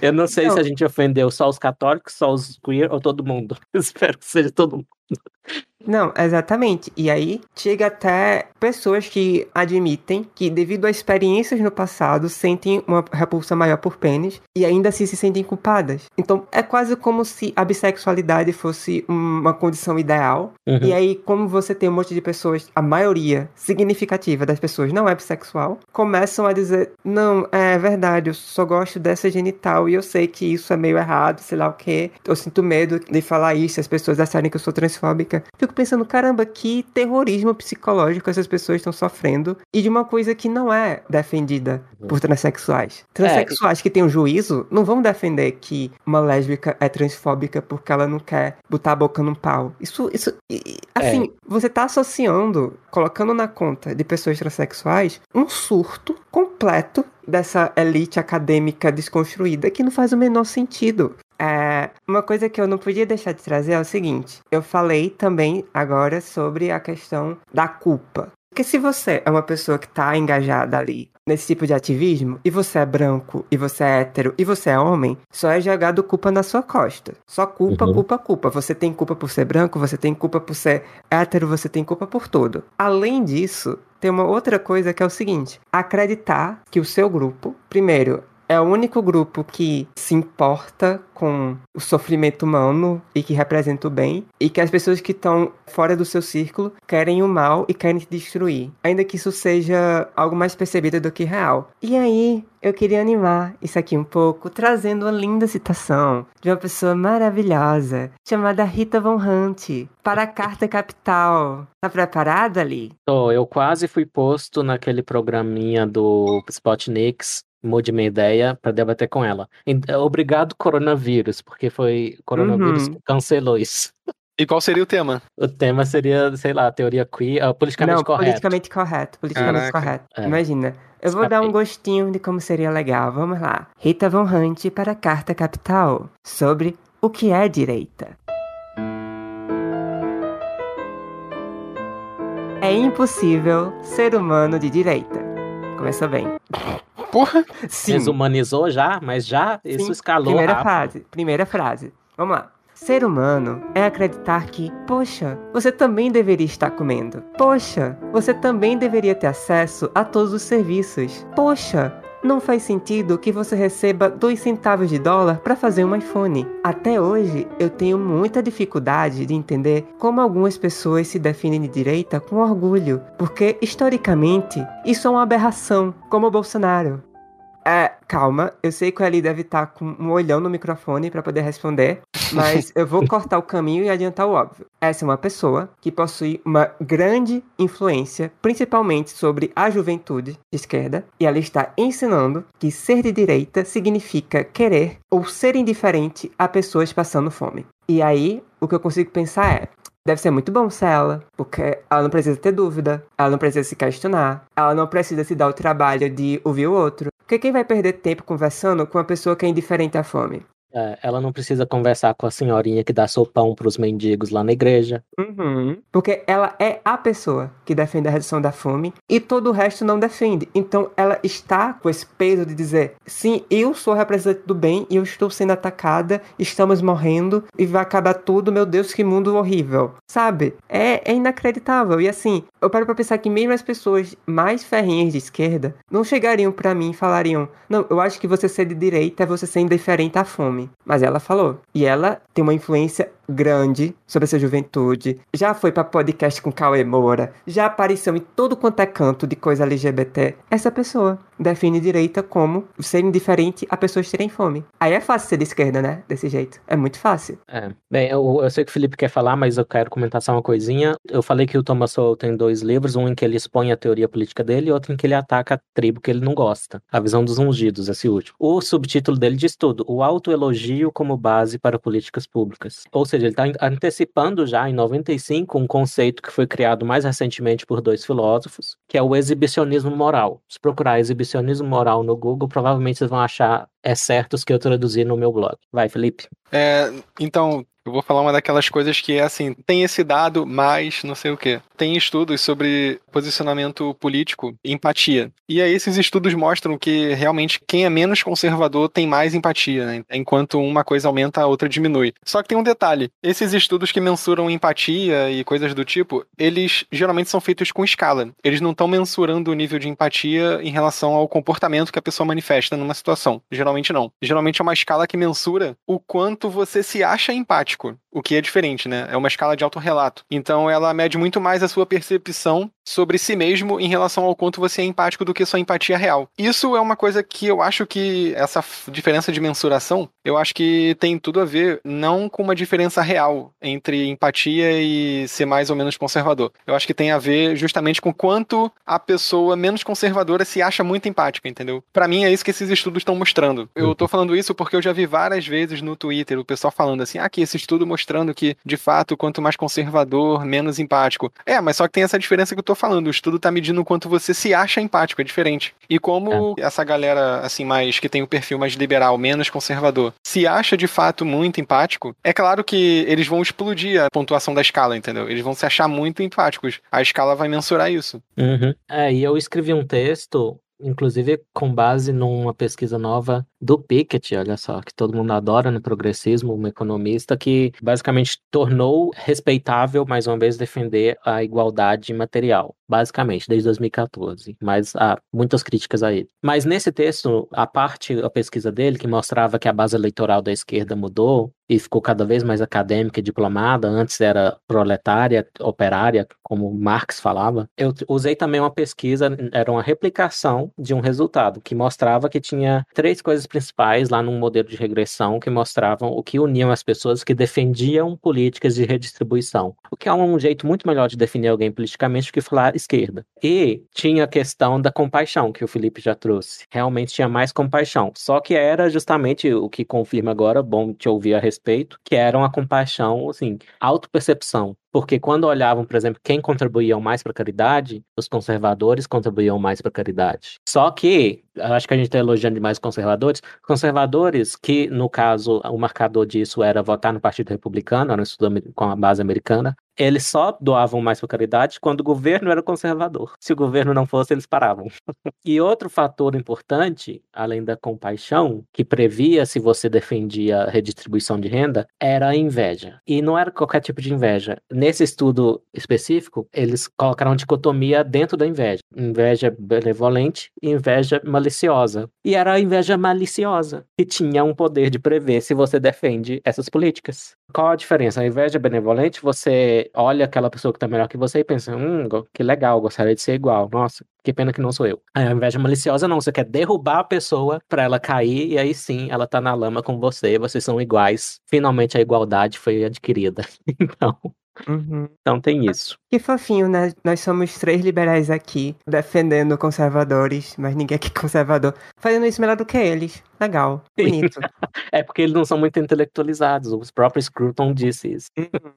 Eu não sei Não. se a gente ofendeu só os católicos, só os queer ou todo mundo. Espero que seja todo mundo. Não, exatamente. E aí chega até pessoas que admitem que, devido a experiências no passado, sentem uma repulsa maior por pênis e ainda assim se sentem culpadas. Então é quase como se a bissexualidade fosse uma condição ideal. Uhum. E aí, como você tem um monte de pessoas, a maioria significativa das pessoas não é bissexual, começam a dizer: não, é verdade, eu só gosto dessa genital e eu sei que isso é meio errado, sei lá o quê. Eu sinto medo de falar isso, as pessoas acharem que eu sou transfóbica. Fico pensando, caramba, que terrorismo psicológico essas pessoas estão sofrendo e de uma coisa que não é defendida por transexuais. Transexuais que têm um juízo não vão defender que uma lésbica é transfóbica porque ela não quer botar a boca num pau. Isso, isso, e, assim, você tá associando, colocando na conta de pessoas transexuais, um surto completo dessa elite acadêmica desconstruída que não faz o menor sentido. É, uma coisa que eu não podia deixar de trazer é o seguinte: eu falei também agora sobre a questão da culpa. Porque se você é uma pessoa que tá engajada ali nesse tipo de ativismo, e você é branco, e você é hétero, e você é homem, só é jogado culpa na sua costa. Só culpa, Uhum. culpa, culpa. Você tem culpa por ser branco, você tem culpa por ser hétero, você tem culpa por tudo. Além disso, tem uma outra coisa que é o seguinte: acreditar que o seu grupo, primeiro, é o único grupo que se importa com o sofrimento humano e que representa o bem, e que as pessoas que estão fora do seu círculo querem o mal e querem te destruir, ainda que isso seja algo mais percebido do que real. E aí, eu queria animar isso aqui um pouco, trazendo uma linda citação de uma pessoa maravilhosa chamada Rita Von Hunt para a Carta Capital. Tá preparada ali? Tô, eu quase fui posto naquele programinha do Spotnix, mude minha ideia, pra debater com ela. E- Obrigado, coronavírus, porque foi o coronavírus Uhum. que cancelou isso. E qual seria o tema? O tema seria, sei lá, teoria queer, ah, politicamente Não, correto. politicamente correto. Politicamente Caraca. correto. É. Imagina. Eu vou dar um gostinho de como seria legal. Vamos lá. Rita Von Hunt para a Carta Capital sobre o que é direita. É impossível ser humano de direita. Começou bem. Porra! Sim. Desumanizou já, mas já isso Sim. escalou Primeira rápido. frase. Primeira frase. Vamos lá. Ser humano é acreditar que, poxa, você também deveria estar comendo. Poxa, você também deveria ter acesso a todos os serviços. Poxa, não faz sentido que você receba dois centavos de dólar para fazer um iPhone. Até hoje, eu tenho muita dificuldade de entender como algumas pessoas se definem de direita com orgulho, porque historicamente isso é uma aberração, como o Bolsonaro. É, calma, eu sei que o Eli deve estar com um olhão no microfone para poder responder, mas eu vou cortar o caminho e adiantar o óbvio. Essa é uma pessoa que possui uma grande influência, principalmente sobre a juventude de esquerda, e ela está ensinando que ser de direita significa querer ou ser indiferente a pessoas passando fome. E aí, o que eu consigo pensar é, Deve ser muito bom ser ela, porque ela não precisa ter dúvida, ela não precisa se questionar, ela não precisa se dar o trabalho de ouvir o outro. Porque quem vai perder tempo conversando com uma pessoa que é indiferente à fome? É, ela não precisa conversar com a senhorinha que dá sopão pros mendigos lá na igreja. Uhum. Porque ela é a pessoa que defende a redução da fome e todo o resto não defende. Então ela está com esse peso de dizer: sim, eu sou representante do bem e eu estou sendo atacada, estamos morrendo e vai acabar tudo, meu Deus, que mundo horrível. Sabe? É, é inacreditável. E assim, eu paro pra pensar que mesmo as pessoas mais ferrinhas de esquerda não chegariam pra mim e falariam: não, eu acho que você ser de direita é você ser indiferente à fome. Mas ela falou. E ela tem uma influência grande sobre sua juventude, já foi pra podcast com Cauê Moura, já apareceu em todo quanto é canto de coisa LGBT. Essa pessoa define direita como ser indiferente a pessoas terem fome. Aí é fácil ser de esquerda, né? Desse jeito. É muito fácil. É. Bem, eu, eu sei que o Felipe quer falar, mas eu quero comentar só uma coisinha. Eu falei que o Thomas Sowell tem dois livros, um em que ele expõe a teoria política dele e outro em que ele ataca a tribo que ele não gosta. A visão dos ungidos, esse último. O subtítulo dele diz tudo: o autoelogio como base para políticas públicas. Ou seja, ele está antecipando já em 95 um conceito que foi criado mais recentemente por dois filósofos, que é o exibicionismo moral. Se procurar exibicionismo moral no Google, provavelmente vocês vão achar é certos que eu traduzi no meu blog. Vai, Felipe. É, então, eu vou falar uma daquelas coisas que é assim, tem esse dado, mas não sei o quê. Tem estudos sobre posicionamento político e empatia. E aí esses estudos mostram que realmente quem é menos conservador tem mais empatia, né? Enquanto uma coisa aumenta, a outra diminui. Só que tem um detalhe, esses estudos que mensuram empatia e coisas do tipo, eles geralmente são feitos com escala. Eles não estão mensurando o nível de empatia em relação ao comportamento que a pessoa manifesta numa situação. Geralmente não. Geralmente é uma escala que mensura o quanto você se acha empático o que é diferente, né? É uma escala de autorrelato. Então ela mede muito mais a sua percepção sobre si mesmo em relação ao quanto você é empático do que sua empatia real. Isso é uma coisa que eu acho que essa diferença de mensuração, eu acho que tem tudo a ver não com uma diferença real entre empatia e ser mais ou menos conservador. Eu acho que tem a ver justamente com quanto a pessoa menos conservadora se acha muito empática, entendeu? Para mim é isso que esses estudos estão mostrando. Eu tô falando isso porque eu já vi várias vezes no Twitter o pessoal falando assim: "Ah, que esse estudo mostrando que de fato quanto mais conservador, menos empático". É, mas só que tem essa diferença que eu tô falando, o estudo tá medindo o quanto você se acha empático, é diferente. E como é. essa galera, assim, mais que tem o perfil mais liberal, menos conservador, se acha de fato muito empático, é claro que eles vão explodir a pontuação da escala, entendeu? Eles vão se achar muito empáticos. A escala vai mensurar isso. Uhum. É, e eu escrevi um texto inclusive com base numa pesquisa nova do Piketty, olha só, que todo mundo adora no progressismo, um economista que basicamente tornou respeitável, mais uma vez, defender a igualdade material, basicamente, desde 2014, mas há muitas críticas a ele. Mas nesse texto, a parte, a pesquisa dele, que mostrava que a base eleitoral da esquerda mudou, e ficou cada vez mais acadêmica e diplomada, antes era proletária, operária, como Marx falava. Eu usei também uma pesquisa, era uma replicação de um resultado, que mostrava que tinha três coisas principais lá num modelo de regressão que mostravam o que uniam as pessoas que defendiam políticas de redistribuição. O que é um jeito muito melhor de definir alguém politicamente do que falar esquerda. E tinha a questão da compaixão, que o Felipe já trouxe. Realmente tinha mais compaixão. Só que era justamente o que confirma agora, bom te ouvir a respeito, que era uma compaixão, assim, autopercepção. Porque quando olhavam, por exemplo, quem contribuíam mais para a caridade, os conservadores contribuíam mais para a caridade. Só que, acho que a gente está elogiando demais os conservadores, conservadores que, no caso, o marcador disso era votar no Partido Republicano, era um estudo com a base americana, eles só doavam mais para caridade quando o governo era conservador. Se o governo não fosse, eles paravam. e outro fator importante, além da compaixão, que previa se você defendia a redistribuição de renda, era a inveja. E não era qualquer tipo de inveja. Nesse estudo específico, eles colocaram dicotomia dentro da inveja: inveja benevolente e inveja maliciosa. E era a inveja maliciosa, que tinha um poder de prever se você defende essas políticas. Qual a diferença? A inveja benevolente, você olha aquela pessoa que tá melhor que você e pensa, hum, que legal, gostaria de ser igual. Nossa, que pena que não sou eu. A inveja maliciosa não, você quer derrubar a pessoa para ela cair e aí sim, ela tá na lama com você, vocês são iguais. Finalmente a igualdade foi adquirida. então, Uhum. Então tem isso. Que fofinho, né? Nós somos três liberais aqui, defendendo conservadores, mas ninguém aqui é conservador, fazendo isso melhor do que eles. Legal, bonito. é porque eles não são muito intelectualizados, o próprio Scruton disse isso. Uhum.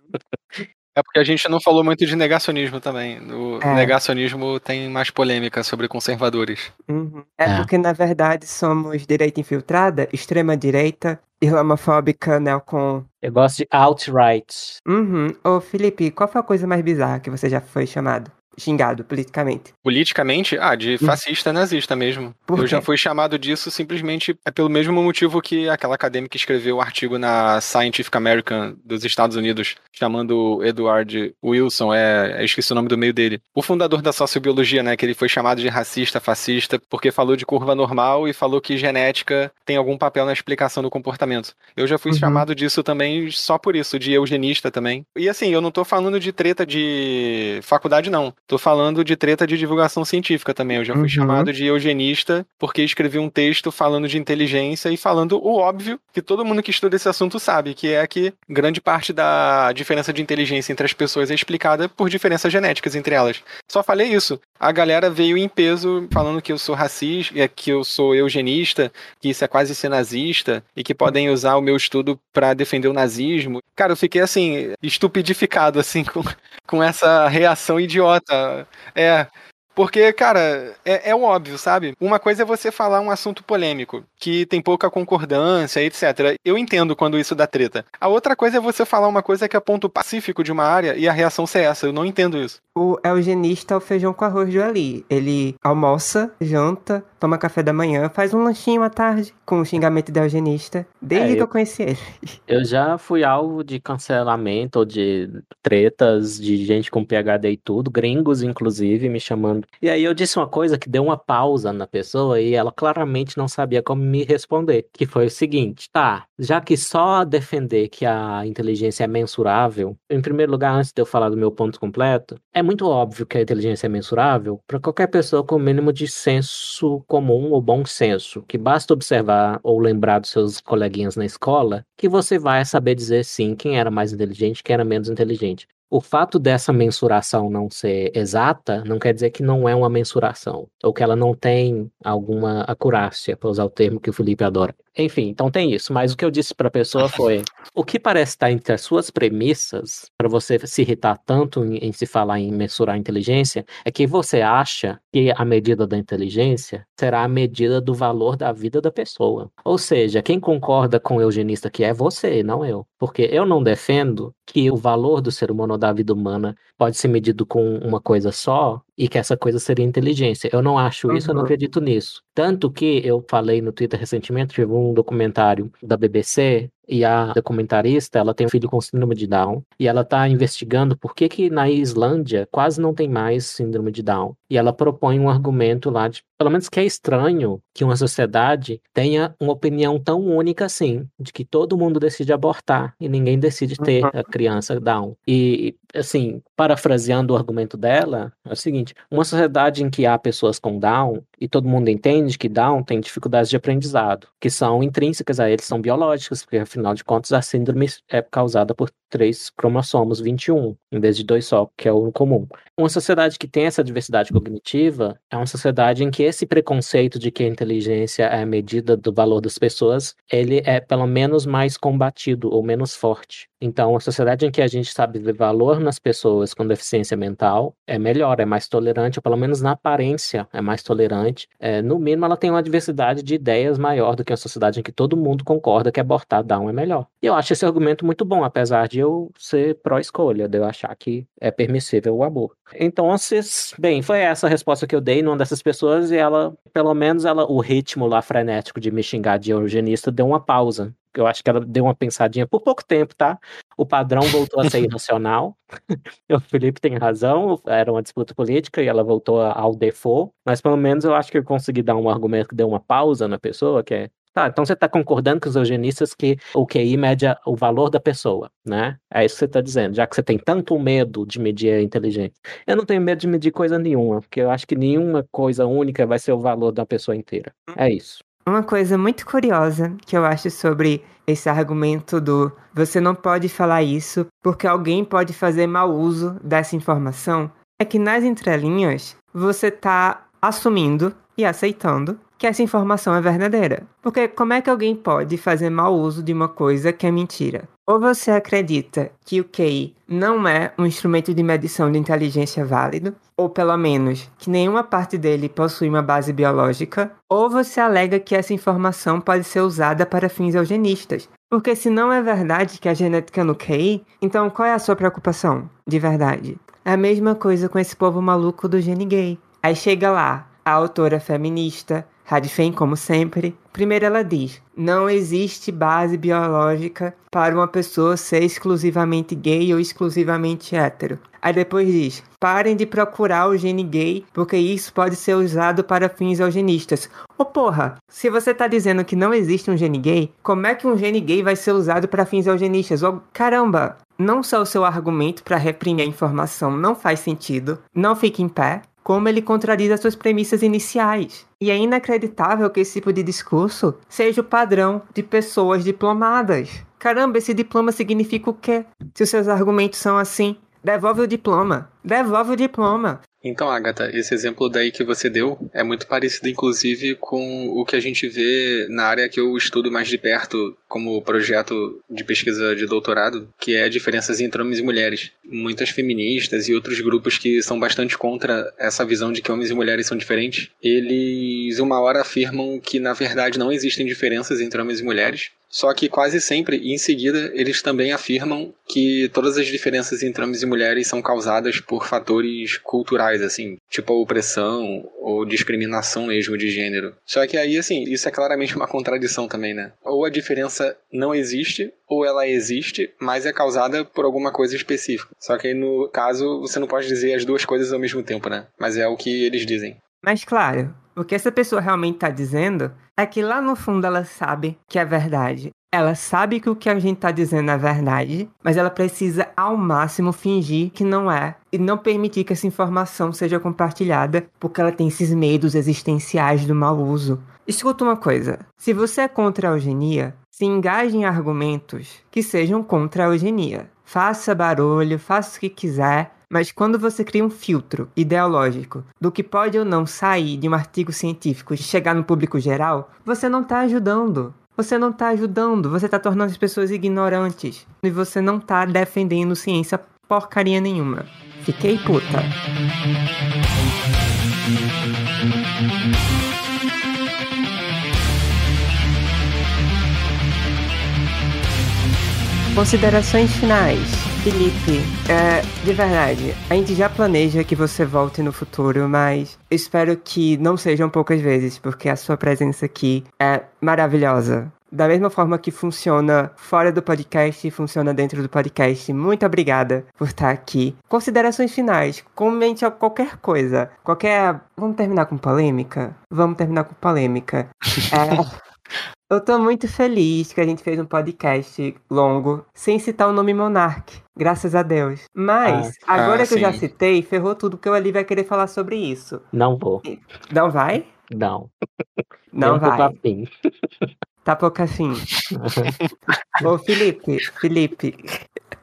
É porque a gente não falou muito de negacionismo também. O é. negacionismo tem mais polêmica sobre conservadores. Uhum. É, é, porque, na verdade, somos direita infiltrada, extrema-direita, islamofóbica, neocon. Eu gosto de alt-right. Uhum. Ô, Felipe, qual foi a coisa mais bizarra que você já foi chamado? Xingado politicamente? Politicamente? Ah, de fascista nazista mesmo. Eu já fui chamado disso simplesmente é pelo mesmo motivo que aquela acadêmica escreveu o artigo na Scientific American dos Estados Unidos, chamando Edward Wilson, é, eu esqueci o nome do meio dele. O fundador da sociobiologia, né, que ele foi chamado de racista, fascista, porque falou de curva normal e falou que genética tem algum papel na explicação do comportamento. Eu já fui Uhum. chamado disso também só por isso, de eugenista também. E assim, eu não tô falando de treta de faculdade, não. Tô falando de treta de divulgação científica também. Eu já fui Uhum. chamado de eugenista porque escrevi um texto falando de inteligência e falando o óbvio que todo mundo que estuda esse assunto sabe, que é que grande parte da diferença de inteligência entre as pessoas é explicada por diferenças genéticas entre elas. Só falei isso. A galera veio em peso falando que eu sou racista, é, que eu sou eugenista, que isso é quase ser nazista e que podem usar o meu estudo pra defender o nazismo. Cara, eu fiquei assim, estupidificado assim com, com essa reação idiota. É, porque, cara, é, é o óbvio, sabe? Uma coisa é você falar um assunto polêmico, que tem pouca concordância, etc. Eu entendo quando isso dá treta. A outra coisa é você falar uma coisa que é ponto pacífico de uma área e a reação ser essa. Eu não entendo isso. O eugenista é o feijão com arroz do Ali. Ele almoça, janta, toma café da manhã, faz um lanchinho à tarde com o xingamento do eugenista, desde É, que eu- eu conheci ele. Eu já fui alvo de cancelamento ou de tretas de gente com PhD e tudo, gringos inclusive, me chamando. E aí eu disse uma coisa que deu uma pausa na pessoa e ela claramente não sabia como me responder, que foi o seguinte: tá, já que só defender que a inteligência é mensurável, em primeiro lugar, antes de eu falar do meu ponto completo, é muito óbvio que a inteligência é mensurável para qualquer pessoa com o mínimo de senso comum ou bom senso, que basta observar ou lembrar dos seus coleguinhas na escola, que você vai saber dizer sim quem era mais inteligente, quem era menos inteligente. O fato dessa mensuração não ser exata não quer dizer que não é uma mensuração, ou que ela não tem alguma acurácia, para usar o termo que o Felipe adora. Enfim, então tem isso. Mas o que eu disse para a pessoa foi: o que parece estar entre as suas premissas, para você se irritar tanto em, em se falar em mensurar a inteligência, é que você acha que a medida da inteligência será a medida do valor da vida da pessoa. Ou seja, quem concorda com o eugenista que é você, não eu. Porque eu não defendo que o valor do ser humano ou da vida humana pode ser medido com uma coisa só e que essa coisa seria inteligência. Eu não acho isso, eu não Uhum. acredito nisso. Tanto que eu falei no Twitter recentemente, tive um documentário da BBC e a documentarista, ela tem um filho com síndrome de Down e ela está investigando por que que na Islândia quase não tem mais síndrome de Down. E ela propõe um argumento lá de, pelo menos que é estranho que uma sociedade tenha uma opinião tão única assim, de que todo mundo decide abortar e ninguém decide ter a criança Down. E assim, parafraseando o argumento dela, é o seguinte: uma sociedade em que há pessoas com Down e todo mundo entende que Down tem dificuldades de aprendizado, que são intrínsecas a eles, são biológicas, porque afinal de contas a síndrome é causada por três cromossomos 21, em vez de dois só, que é o comum. Uma sociedade que tem essa diversidade cognitiva é uma sociedade em que esse preconceito de que a inteligência é a medida do valor das pessoas, ele é pelo menos mais combatido ou menos forte. Então, a sociedade em que a gente sabe ver valor nas pessoas com deficiência mental é melhor, é mais tolerante, ou pelo menos na aparência é mais tolerante. É, no mínimo, ela tem uma diversidade de ideias maior do que uma sociedade em que todo mundo concorda que abortar Down é melhor. E eu acho esse argumento muito bom, apesar de eu ser pró-escolha, de eu achar que é permissível o aborto. Então, bem, foi essa a resposta que eu dei numa dessas pessoas e ela, pelo menos, ela, o ritmo lá frenético de me xingar de eugenista deu uma pausa. Eu acho que ela deu uma pensadinha por pouco tempo, tá? O padrão voltou a ser irracional. o Felipe tem razão, era uma disputa política e ela voltou ao default. Mas pelo menos eu acho que eu consegui dar um argumento que deu uma pausa na pessoa, que é Tá, então você está concordando com os eugenistas que o QI mede o valor da pessoa, né? É isso que você está dizendo, já que você tem tanto medo de medir a inteligência. Eu não tenho medo de medir coisa nenhuma, porque eu acho que nenhuma coisa única vai ser o valor da pessoa inteira. É isso. Uma coisa muito curiosa que eu acho sobre esse argumento do você não pode falar isso porque alguém pode fazer mau uso dessa informação é que nas entrelinhas você tá assumindo e aceitando que essa informação é verdadeira. Porque como é que alguém pode fazer mau uso de uma coisa que é mentira? Ou você acredita que o QI não é um instrumento de medição de inteligência válido, ou pelo menos que nenhuma parte dele possui uma base biológica, ou você alega que essa informação pode ser usada para fins eugenistas. Porque se não é verdade que a genética é no QI, então qual é a sua preocupação de verdade? É a mesma coisa com esse povo maluco do gene gay. Aí chega lá, a autora feminista, Radfem, como sempre. Primeiro ela diz: não existe base biológica para uma pessoa ser exclusivamente gay ou exclusivamente hétero. Aí depois diz: parem de procurar o gene gay, porque isso pode ser usado para fins eugenistas. Ô oh, porra, se você tá dizendo que não existe um gene gay, como é que um gene gay vai ser usado para fins eugenistas? Oh, caramba! Não só o seu argumento para reprimir a informação não faz sentido, não fica em pé, como ele contradiz as suas premissas iniciais. E é inacreditável que esse tipo de discurso seja o padrão de pessoas diplomadas. Caramba, esse diploma significa o quê? Se os seus argumentos são assim, devolve o diploma. Devolve o diploma. Então, Agatha, esse exemplo daí que você deu é muito parecido, inclusive, com o que a gente vê na área que eu estudo mais de perto, como projeto de pesquisa de doutorado, que é diferenças entre homens e mulheres. Muitas feministas e outros grupos que são bastante contra essa visão de que homens e mulheres são diferentes, eles uma hora afirmam que na verdade não existem diferenças entre homens e mulheres, só que quase sempre, em seguida, eles também afirmam que todas as diferenças entre homens e mulheres são causadas por fatores culturais, assim, tipo a opressão ou discriminação mesmo de gênero. Só que aí, assim, isso é claramente uma contradição também, né? Ou a diferença não existe, ou ela existe, mas é causada por alguma coisa específica. Só que aí, no caso, você não pode dizer as duas coisas ao mesmo tempo, né? Mas é o que eles dizem. Mas claro, o que essa pessoa realmente está dizendo é que lá no fundo ela sabe que é verdade. Ela sabe que o que a gente está dizendo é verdade, mas ela precisa ao máximo fingir que não é e não permitir que essa informação seja compartilhada porque ela tem esses medos existenciais do mau uso. Escuta uma coisa: se você é contra a eugenia, se engaje em argumentos que sejam contra a eugenia. Faça barulho, faça o que quiser, mas quando você cria um filtro ideológico do que pode ou não sair de um artigo científico e chegar no público geral, você não está ajudando. Você não está ajudando, você está tornando as pessoas ignorantes. E você não está defendendo ciência porcaria nenhuma. Fiquei puta. Considerações finais. Felipe, é, de verdade, a gente já planeja que você volte no futuro, mas espero que não sejam poucas vezes, porque a sua presença aqui é maravilhosa. Da mesma forma que funciona fora do podcast, funciona dentro do podcast. Muito obrigada por estar aqui. Considerações finais. Comente qualquer coisa. Qualquer. Vamos terminar com polêmica? Vamos terminar com polêmica. É. Eu tô muito feliz que a gente fez um podcast longo sem citar o nome Monark. Graças a Deus. Mas, ah, agora ah, que eu já citei, ferrou tudo, porque o Ali vai querer falar sobre isso. Não vou. Não vai? Não. Não vai. Tá pouco afim. Ô, Felipe, Felipe,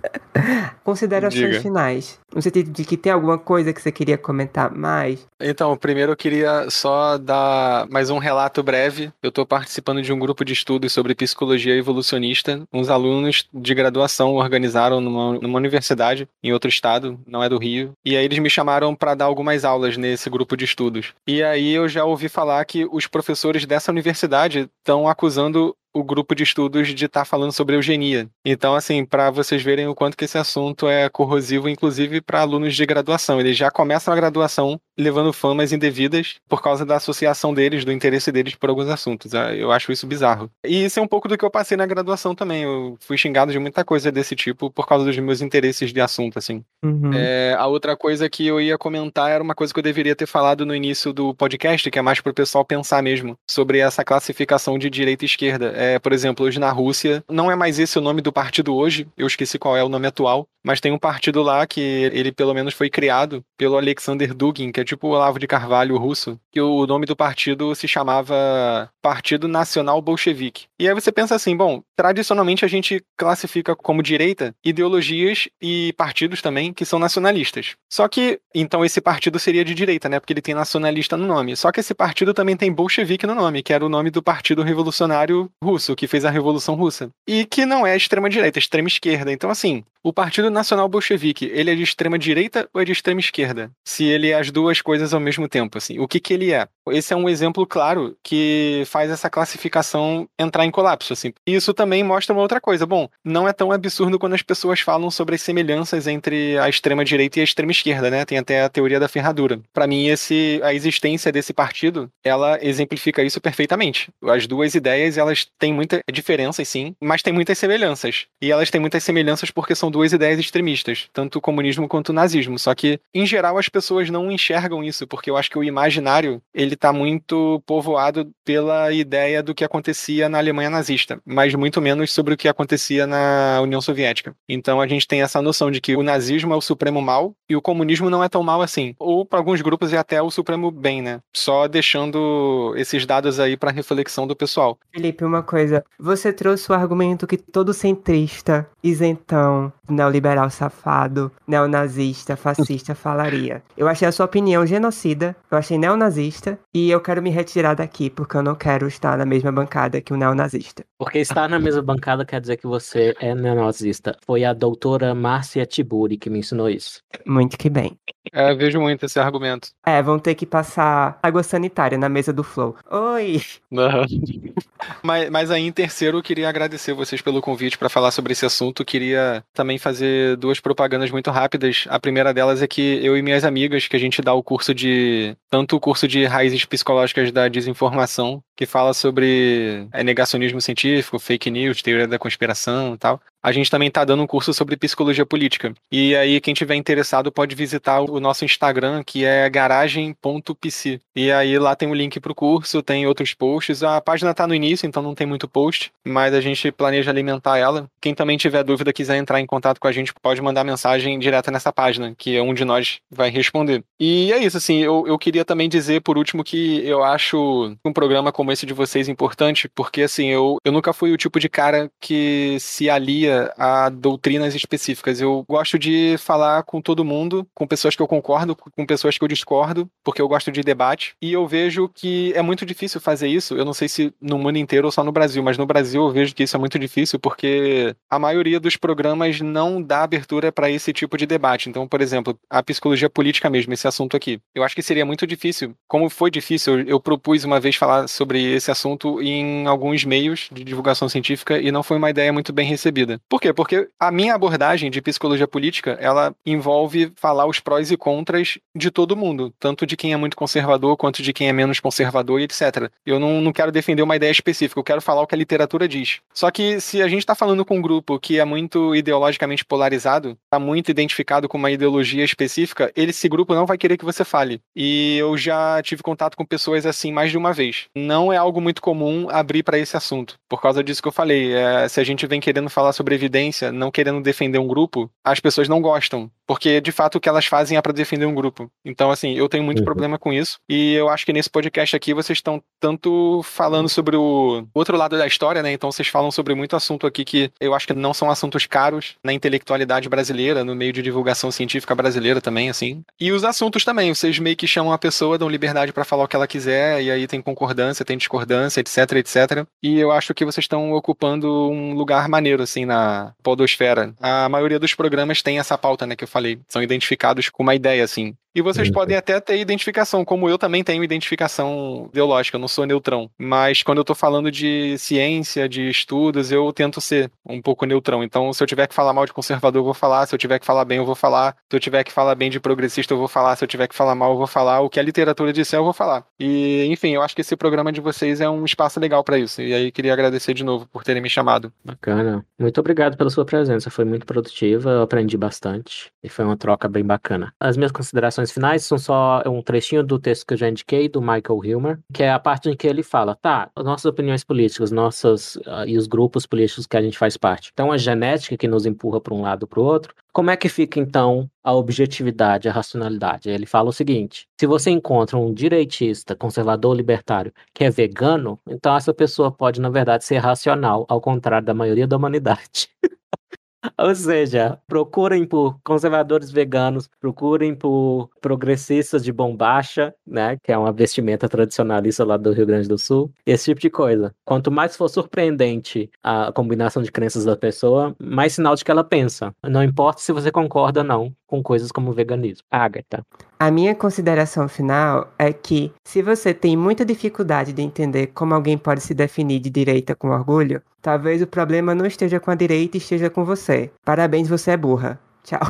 Considerações Diga. finais. No sentido de que tem alguma coisa que você queria comentar mais? Então, primeiro eu queria só dar mais um relato breve. Eu estou participando de um grupo de estudos sobre psicologia evolucionista. Uns alunos de graduação organizaram numa, numa universidade em outro estado, não é do Rio. E aí eles me chamaram para dar algumas aulas nesse grupo de estudos. E aí eu já ouvi falar que os professores dessa universidade estão acusando o grupo de estudos de estar tá falando sobre eugenia. Então, assim, para vocês verem o quanto que esse assunto é corrosivo, inclusive para alunos de graduação. Eles já começam a graduação levando famas indevidas por causa da associação deles, do interesse deles por alguns assuntos. Ah, eu acho isso bizarro. E isso é um pouco do que eu passei na graduação também. Eu fui xingado de muita coisa desse tipo por causa dos meus interesses de assunto, assim. Uhum. É, a outra coisa que eu ia comentar era uma coisa que eu deveria ter falado no início do podcast, que é mais para o pessoal pensar mesmo sobre essa classificação de direita e esquerda. É, por exemplo, hoje na Rússia, não é mais esse o nome do partido hoje, eu esqueci qual é o nome atual, mas tem um partido lá que ele pelo menos foi criado pelo Alexander Dugin, que é tipo o Olavo de Carvalho russo, que o nome do partido se chamava Partido Nacional Bolchevique. E aí você pensa assim, bom, tradicionalmente a gente classifica como direita ideologias e partidos também que são nacionalistas. Só que, então esse partido seria de direita, né, porque ele tem nacionalista no nome. Só que esse partido também tem bolchevique no nome, que era o nome do Partido Revolucionário Russo, que fez a Revolução Russa. E que não é extrema direita, é extrema esquerda. Então assim, o Partido Nacional Bolchevique, ele é de extrema direita ou é de extrema esquerda? Se ele é as duas coisas ao mesmo tempo, assim. O que que ele é? Esse é um exemplo claro que faz essa classificação entrar em colapso, assim. Isso também mostra uma outra coisa. Bom, não é tão absurdo quando as pessoas falam sobre as semelhanças entre a extrema direita e a extrema esquerda, né? Tem até a teoria da ferradura. Para mim, esse a existência desse partido, ela exemplifica isso perfeitamente. As duas ideias, elas têm muitas diferenças, sim, mas têm muitas semelhanças. E elas têm muitas semelhanças porque são duas ideias extremistas, tanto o comunismo quanto o nazismo. Só que, em geral, as pessoas não enxergam isso, porque eu acho que o imaginário, ele tá muito povoado pela ideia do que acontecia na Alemanha nazista, mas muito menos sobre o que acontecia na União Soviética. Então a gente tem essa noção de que o nazismo é o supremo mal e o comunismo não é tão mal assim. Ou para alguns grupos é até o supremo bem, né? Só deixando esses dados aí para reflexão do pessoal. Felipe, uma coisa. Você trouxe o argumento que todo centrista, isentão, neoliberal safado, neonazista, fascista falaria. Eu achei a sua opinião genocida, eu achei neonazista e eu quero me retirar daqui porque eu não quero estar na mesma bancada que o neonazista. Porque estar na mesma bancada quer dizer que você é neonazista. Foi a doutora Márcia Tiburi que me ensinou isso. Muito que bem. É, vejo muito esse argumento. É, vão ter que passar água sanitária na mesa do Flow. Oi! Mas, mas aí, em terceiro, eu queria agradecer vocês pelo convite para falar sobre esse assunto. Queria também fazer duas propagandas muito rápidas. A primeira delas é que eu e minhas amigas, que a gente dá o curso de. tanto o curso de raízes psicológicas da desinformação, que fala sobre é, negacionismo científico, fake news, teoria da conspiração e tal. A gente também está dando um curso sobre psicologia política. E aí, quem tiver interessado pode visitar o nosso Instagram, que é garagem.pc. E aí lá tem o um link para o curso, tem outros posts. A página está no início, então não tem muito post, mas a gente planeja alimentar ela. Quem também tiver dúvida, quiser entrar em contato com a gente, pode mandar mensagem direta nessa página, que um de nós vai responder. E é isso, assim, eu, eu queria também dizer, por último, que eu acho um programa como esse de vocês importante, porque assim, eu, eu nunca fui o tipo de cara que se alia a doutrinas específicas. Eu gosto de falar com todo mundo, com pessoas que eu concordo, com pessoas que eu discordo, porque eu gosto de debate. E eu vejo que é muito difícil fazer isso. Eu não sei se no mundo inteiro ou só no Brasil, mas no Brasil eu vejo que isso é muito difícil porque a maioria dos programas não dá abertura para esse tipo de debate. Então, por exemplo, a psicologia política mesmo, esse assunto aqui. Eu acho que seria muito difícil. Como foi difícil, eu propus uma vez falar sobre esse assunto em alguns meios de divulgação científica e não foi uma ideia muito bem recebida. Por quê? Porque a minha abordagem de psicologia política, ela envolve falar os prós e contras de todo mundo, tanto de quem é muito conservador quanto de quem é menos conservador e etc. Eu não, não quero defender uma ideia específica, eu quero falar o que a literatura diz. Só que se a gente está falando com um grupo que é muito ideologicamente polarizado, está muito identificado com uma ideologia específica, esse grupo não vai querer que você fale. E eu já tive contato com pessoas assim mais de uma vez. Não é algo muito comum abrir para esse assunto, por causa disso que eu falei. É, se a gente vem querendo falar sobre evidência, não querendo defender um grupo, as pessoas não gostam. Porque, de fato, o que elas fazem é para defender um grupo. Então, assim, eu tenho muito uhum. problema com isso. E eu acho que nesse podcast aqui vocês estão tanto falando sobre o outro lado da história, né? Então, vocês falam sobre muito assunto aqui que eu acho que não são assuntos caros na intelectualidade brasileira, no meio de divulgação científica brasileira também, assim. E os assuntos também. Vocês meio que chamam a pessoa, dão liberdade para falar o que ela quiser, e aí tem concordância, tem discordância, etc, etc. E eu acho que vocês estão ocupando um lugar maneiro, assim, na podosfera. A maioria dos programas tem essa pauta, né, que eu falei. São identificados com uma ideia, assim. E vocês podem até ter identificação, como eu também tenho identificação ideológica, eu não sou neutrão. Mas quando eu tô falando de ciência, de estudos, eu tento ser um pouco neutrão. Então, se eu tiver que falar mal de conservador, eu vou falar. Se eu tiver que falar bem, eu vou falar. Se eu tiver que falar bem de progressista, eu vou falar. Se eu tiver que falar mal, eu vou falar. O que a literatura disser, eu vou falar. E, enfim, eu acho que esse programa de vocês é um espaço legal para isso. E aí, queria agradecer de novo por terem me chamado. Bacana. Muito obrigado pela sua presença. Foi muito produtiva, eu aprendi bastante. E foi uma troca bem bacana. As minhas considerações finais são só um trechinho do texto que eu já indiquei, do Michael Hilmer, que é a parte em que ele fala, tá, nossas opiniões políticas, nossas uh, e os grupos políticos que a gente faz parte. Então, a genética que nos empurra para um lado para o outro. Como é que fica, então, a objetividade, a racionalidade? Ele fala o seguinte: se você encontra um direitista, conservador libertário, que é vegano, então essa pessoa pode, na verdade, ser racional, ao contrário da maioria da humanidade. Ou seja, procurem por conservadores veganos, procurem por progressistas de bombacha, né? Que é uma vestimenta tradicionalista lá do Rio Grande do Sul. Esse tipo de coisa. Quanto mais for surpreendente a combinação de crenças da pessoa, mais sinal de que ela pensa. Não importa se você concorda ou não com coisas como veganismo. Agatha. A minha consideração final é que, se você tem muita dificuldade de entender como alguém pode se definir de direita com orgulho, talvez o problema não esteja com a direita e esteja com você. Parabéns, você é burra. Tchau.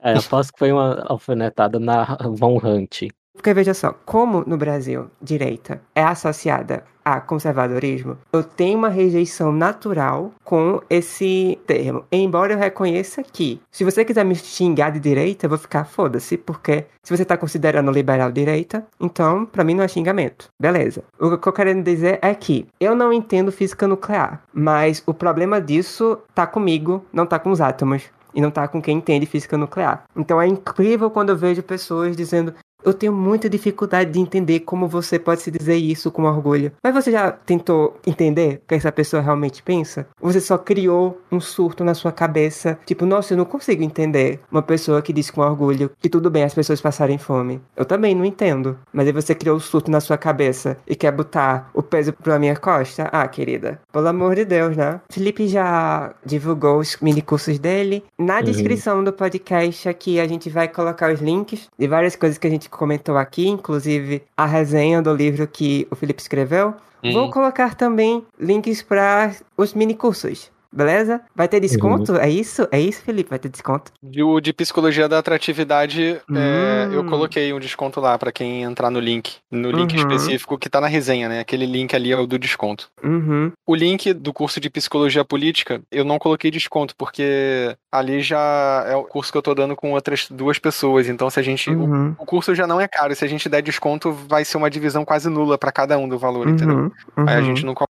É, aposto que foi uma alfinetada na Von Hunt. Porque veja só, como no Brasil direita é associada a conservadorismo, eu tenho uma rejeição natural com esse termo. Embora eu reconheça que, se você quiser me xingar de direita, eu vou ficar foda-se, porque se você está considerando liberal direita, então para mim não é xingamento. Beleza. O que eu tô querendo dizer é que eu não entendo física nuclear, mas o problema disso tá comigo, não tá com os átomos e não tá com quem entende física nuclear. Então é incrível quando eu vejo pessoas dizendo eu tenho muita dificuldade de entender como você pode se dizer isso com orgulho. Mas você já tentou entender o que essa pessoa realmente pensa? Ou você só criou um surto na sua cabeça? Tipo, nossa, eu não consigo entender uma pessoa que diz com orgulho que tudo bem as pessoas passarem fome. Eu também não entendo. Mas aí você criou um surto na sua cabeça e quer botar o peso pra minha costa? Ah, querida, pelo amor de Deus, né? Felipe já divulgou os mini cursos dele. Na Uhum. descrição do podcast aqui a gente vai colocar os links de várias coisas que a gente comentou aqui, inclusive a resenha do livro que o Felipe escreveu. Vou Uhum. colocar também links para os mini cursos. Beleza? Vai ter desconto? É isso? É isso, Felipe? Vai ter desconto? E o de psicologia da atratividade, é, eu Hum. coloquei um desconto lá pra quem entrar no link. No link Uhum. específico que tá na resenha, né? Aquele link ali é o do desconto. Uhum. O link do curso de psicologia política, eu não coloquei desconto, porque ali já é o curso que eu tô dando com outras duas pessoas. Então, se a gente. o- Uhum. O, curso já não é caro. Se a gente der desconto, vai ser uma divisão quase nula pra cada um do valor, entendeu? Uhum. Aí a Uhum. gente não coloca.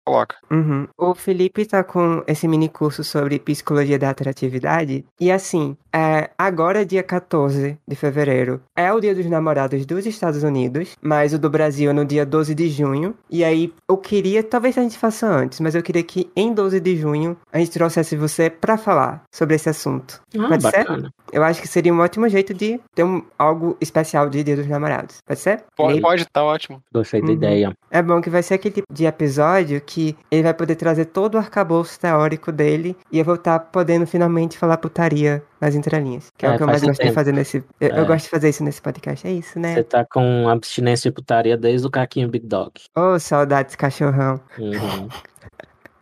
Uhum. O Felipe tá com esse mini curso sobre psicologia da atratividade. E assim, é, agora, dia 14 de fevereiro, é o dia dos namorados dos Estados Unidos, mas o do Brasil é no dia 12 de junho. E aí, eu queria, talvez a gente faça antes, mas eu queria que em 12 de junho a gente trouxesse você pra falar sobre esse assunto. Ah, Pode ser? bacana. Eu acho que seria um ótimo jeito de ter um, algo especial de Dia dos Namorados. Pode ser? Pode, pode tá ótimo. Gostei da Uhum. ideia. é bom que vai ser aquele tipo de episódio que ele vai poder trazer todo o arcabouço teórico dele e eu vou estar podendo finalmente falar putaria nas entrelinhas. Que é, É, o que eu mais gosto de fazer nesse. Eu, eu É. gosto de fazer isso nesse podcast. É isso, né? Você tá com abstinência de putaria desde o Caquinho Big Dog. Ô, saudades, cachorrão. Uhum.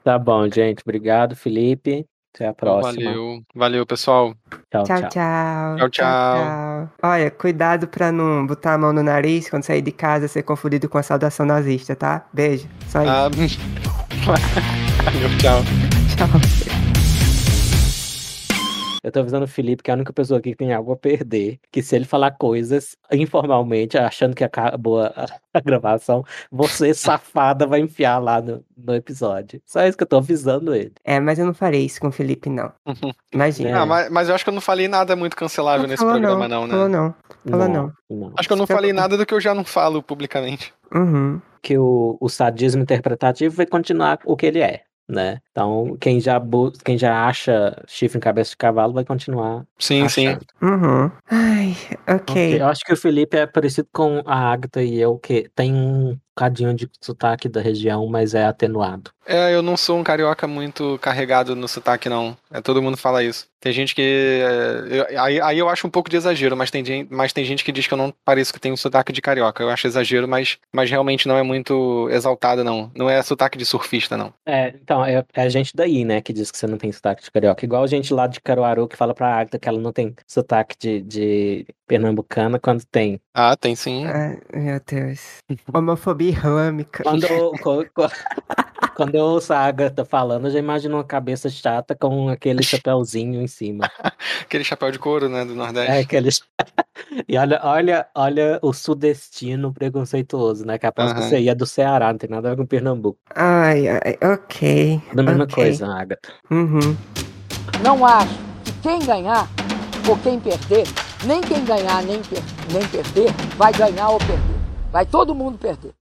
tá bom, gente. Obrigado, Felipe. Até a próxima. Valeu. Valeu, pessoal. Tchau, Tchau, tchau. tchau. Tchau, tchau. Olha, cuidado pra não botar a mão no nariz quando sair de casa ser confundido com a saudação nazista, tá? Beijo. Só isso. Ah, Valeu, tchau. Tchau. Eu tô avisando o Felipe que é a única pessoa aqui que tem algo a perder. Que se ele falar coisas informalmente, achando que acabou a, a gravação, você, safada, vai enfiar lá no, no episódio. Só isso que eu tô avisando ele. É, mas eu não farei isso com o Felipe, não. Imagina. Ah, mas, mas eu acho que eu não falei nada muito cancelável nesse falou programa, não, né? Falou não. Falou não. não. Acho que eu não Se falei nada do que eu já não falo publicamente. Uhum. Que o, o sadismo interpretativo vai continuar o que ele é. Né? Então, quem já, quem já acha chifre em cabeça de cavalo vai continuar. Sim, sim. achando. Uhum. Ai, ok. Eu acho que o Felipe é parecido com a Agatha e eu, que tem um cadinho de sotaque da região, mas é atenuado. É, eu não sou um carioca muito carregado no sotaque, não. É, todo mundo fala isso. Tem gente que. é, eu- aí, aí eu acho um pouco de exagero, mas tem, mas tem gente que diz que eu não pareço que tenho um sotaque de carioca. Eu acho exagero, mas, mas realmente não é muito exaltado, não. Não é sotaque de surfista, não. É, então, é, é a gente daí, né, que diz que você não tem sotaque de carioca. Igual a gente lá de Caruaru que fala pra Agatha que ela não tem sotaque de, de pernambucana quando tem. Ah, tem sim. Ai, meu Deus. Homofobia islâmica. Quando, eu- quando eu ouço a Agatha falando, eu já imagino uma cabeça chata com aquele chapéuzinho em cima. Aquele chapéu de couro, né, do Nordeste. É aqueles. E olha, olha, olha o sudestino preconceituoso, né? Que aposto que Aham. você ia do Ceará, não tem nada a ver com Pernambuco. Ai, ai, ok. Da mesma ok. coisa, Agatha. Uhum. Não acho que quem ganhar ou quem perder, nem quem ganhar nem, per- nem perder, vai ganhar ou perder. Vai todo mundo perder.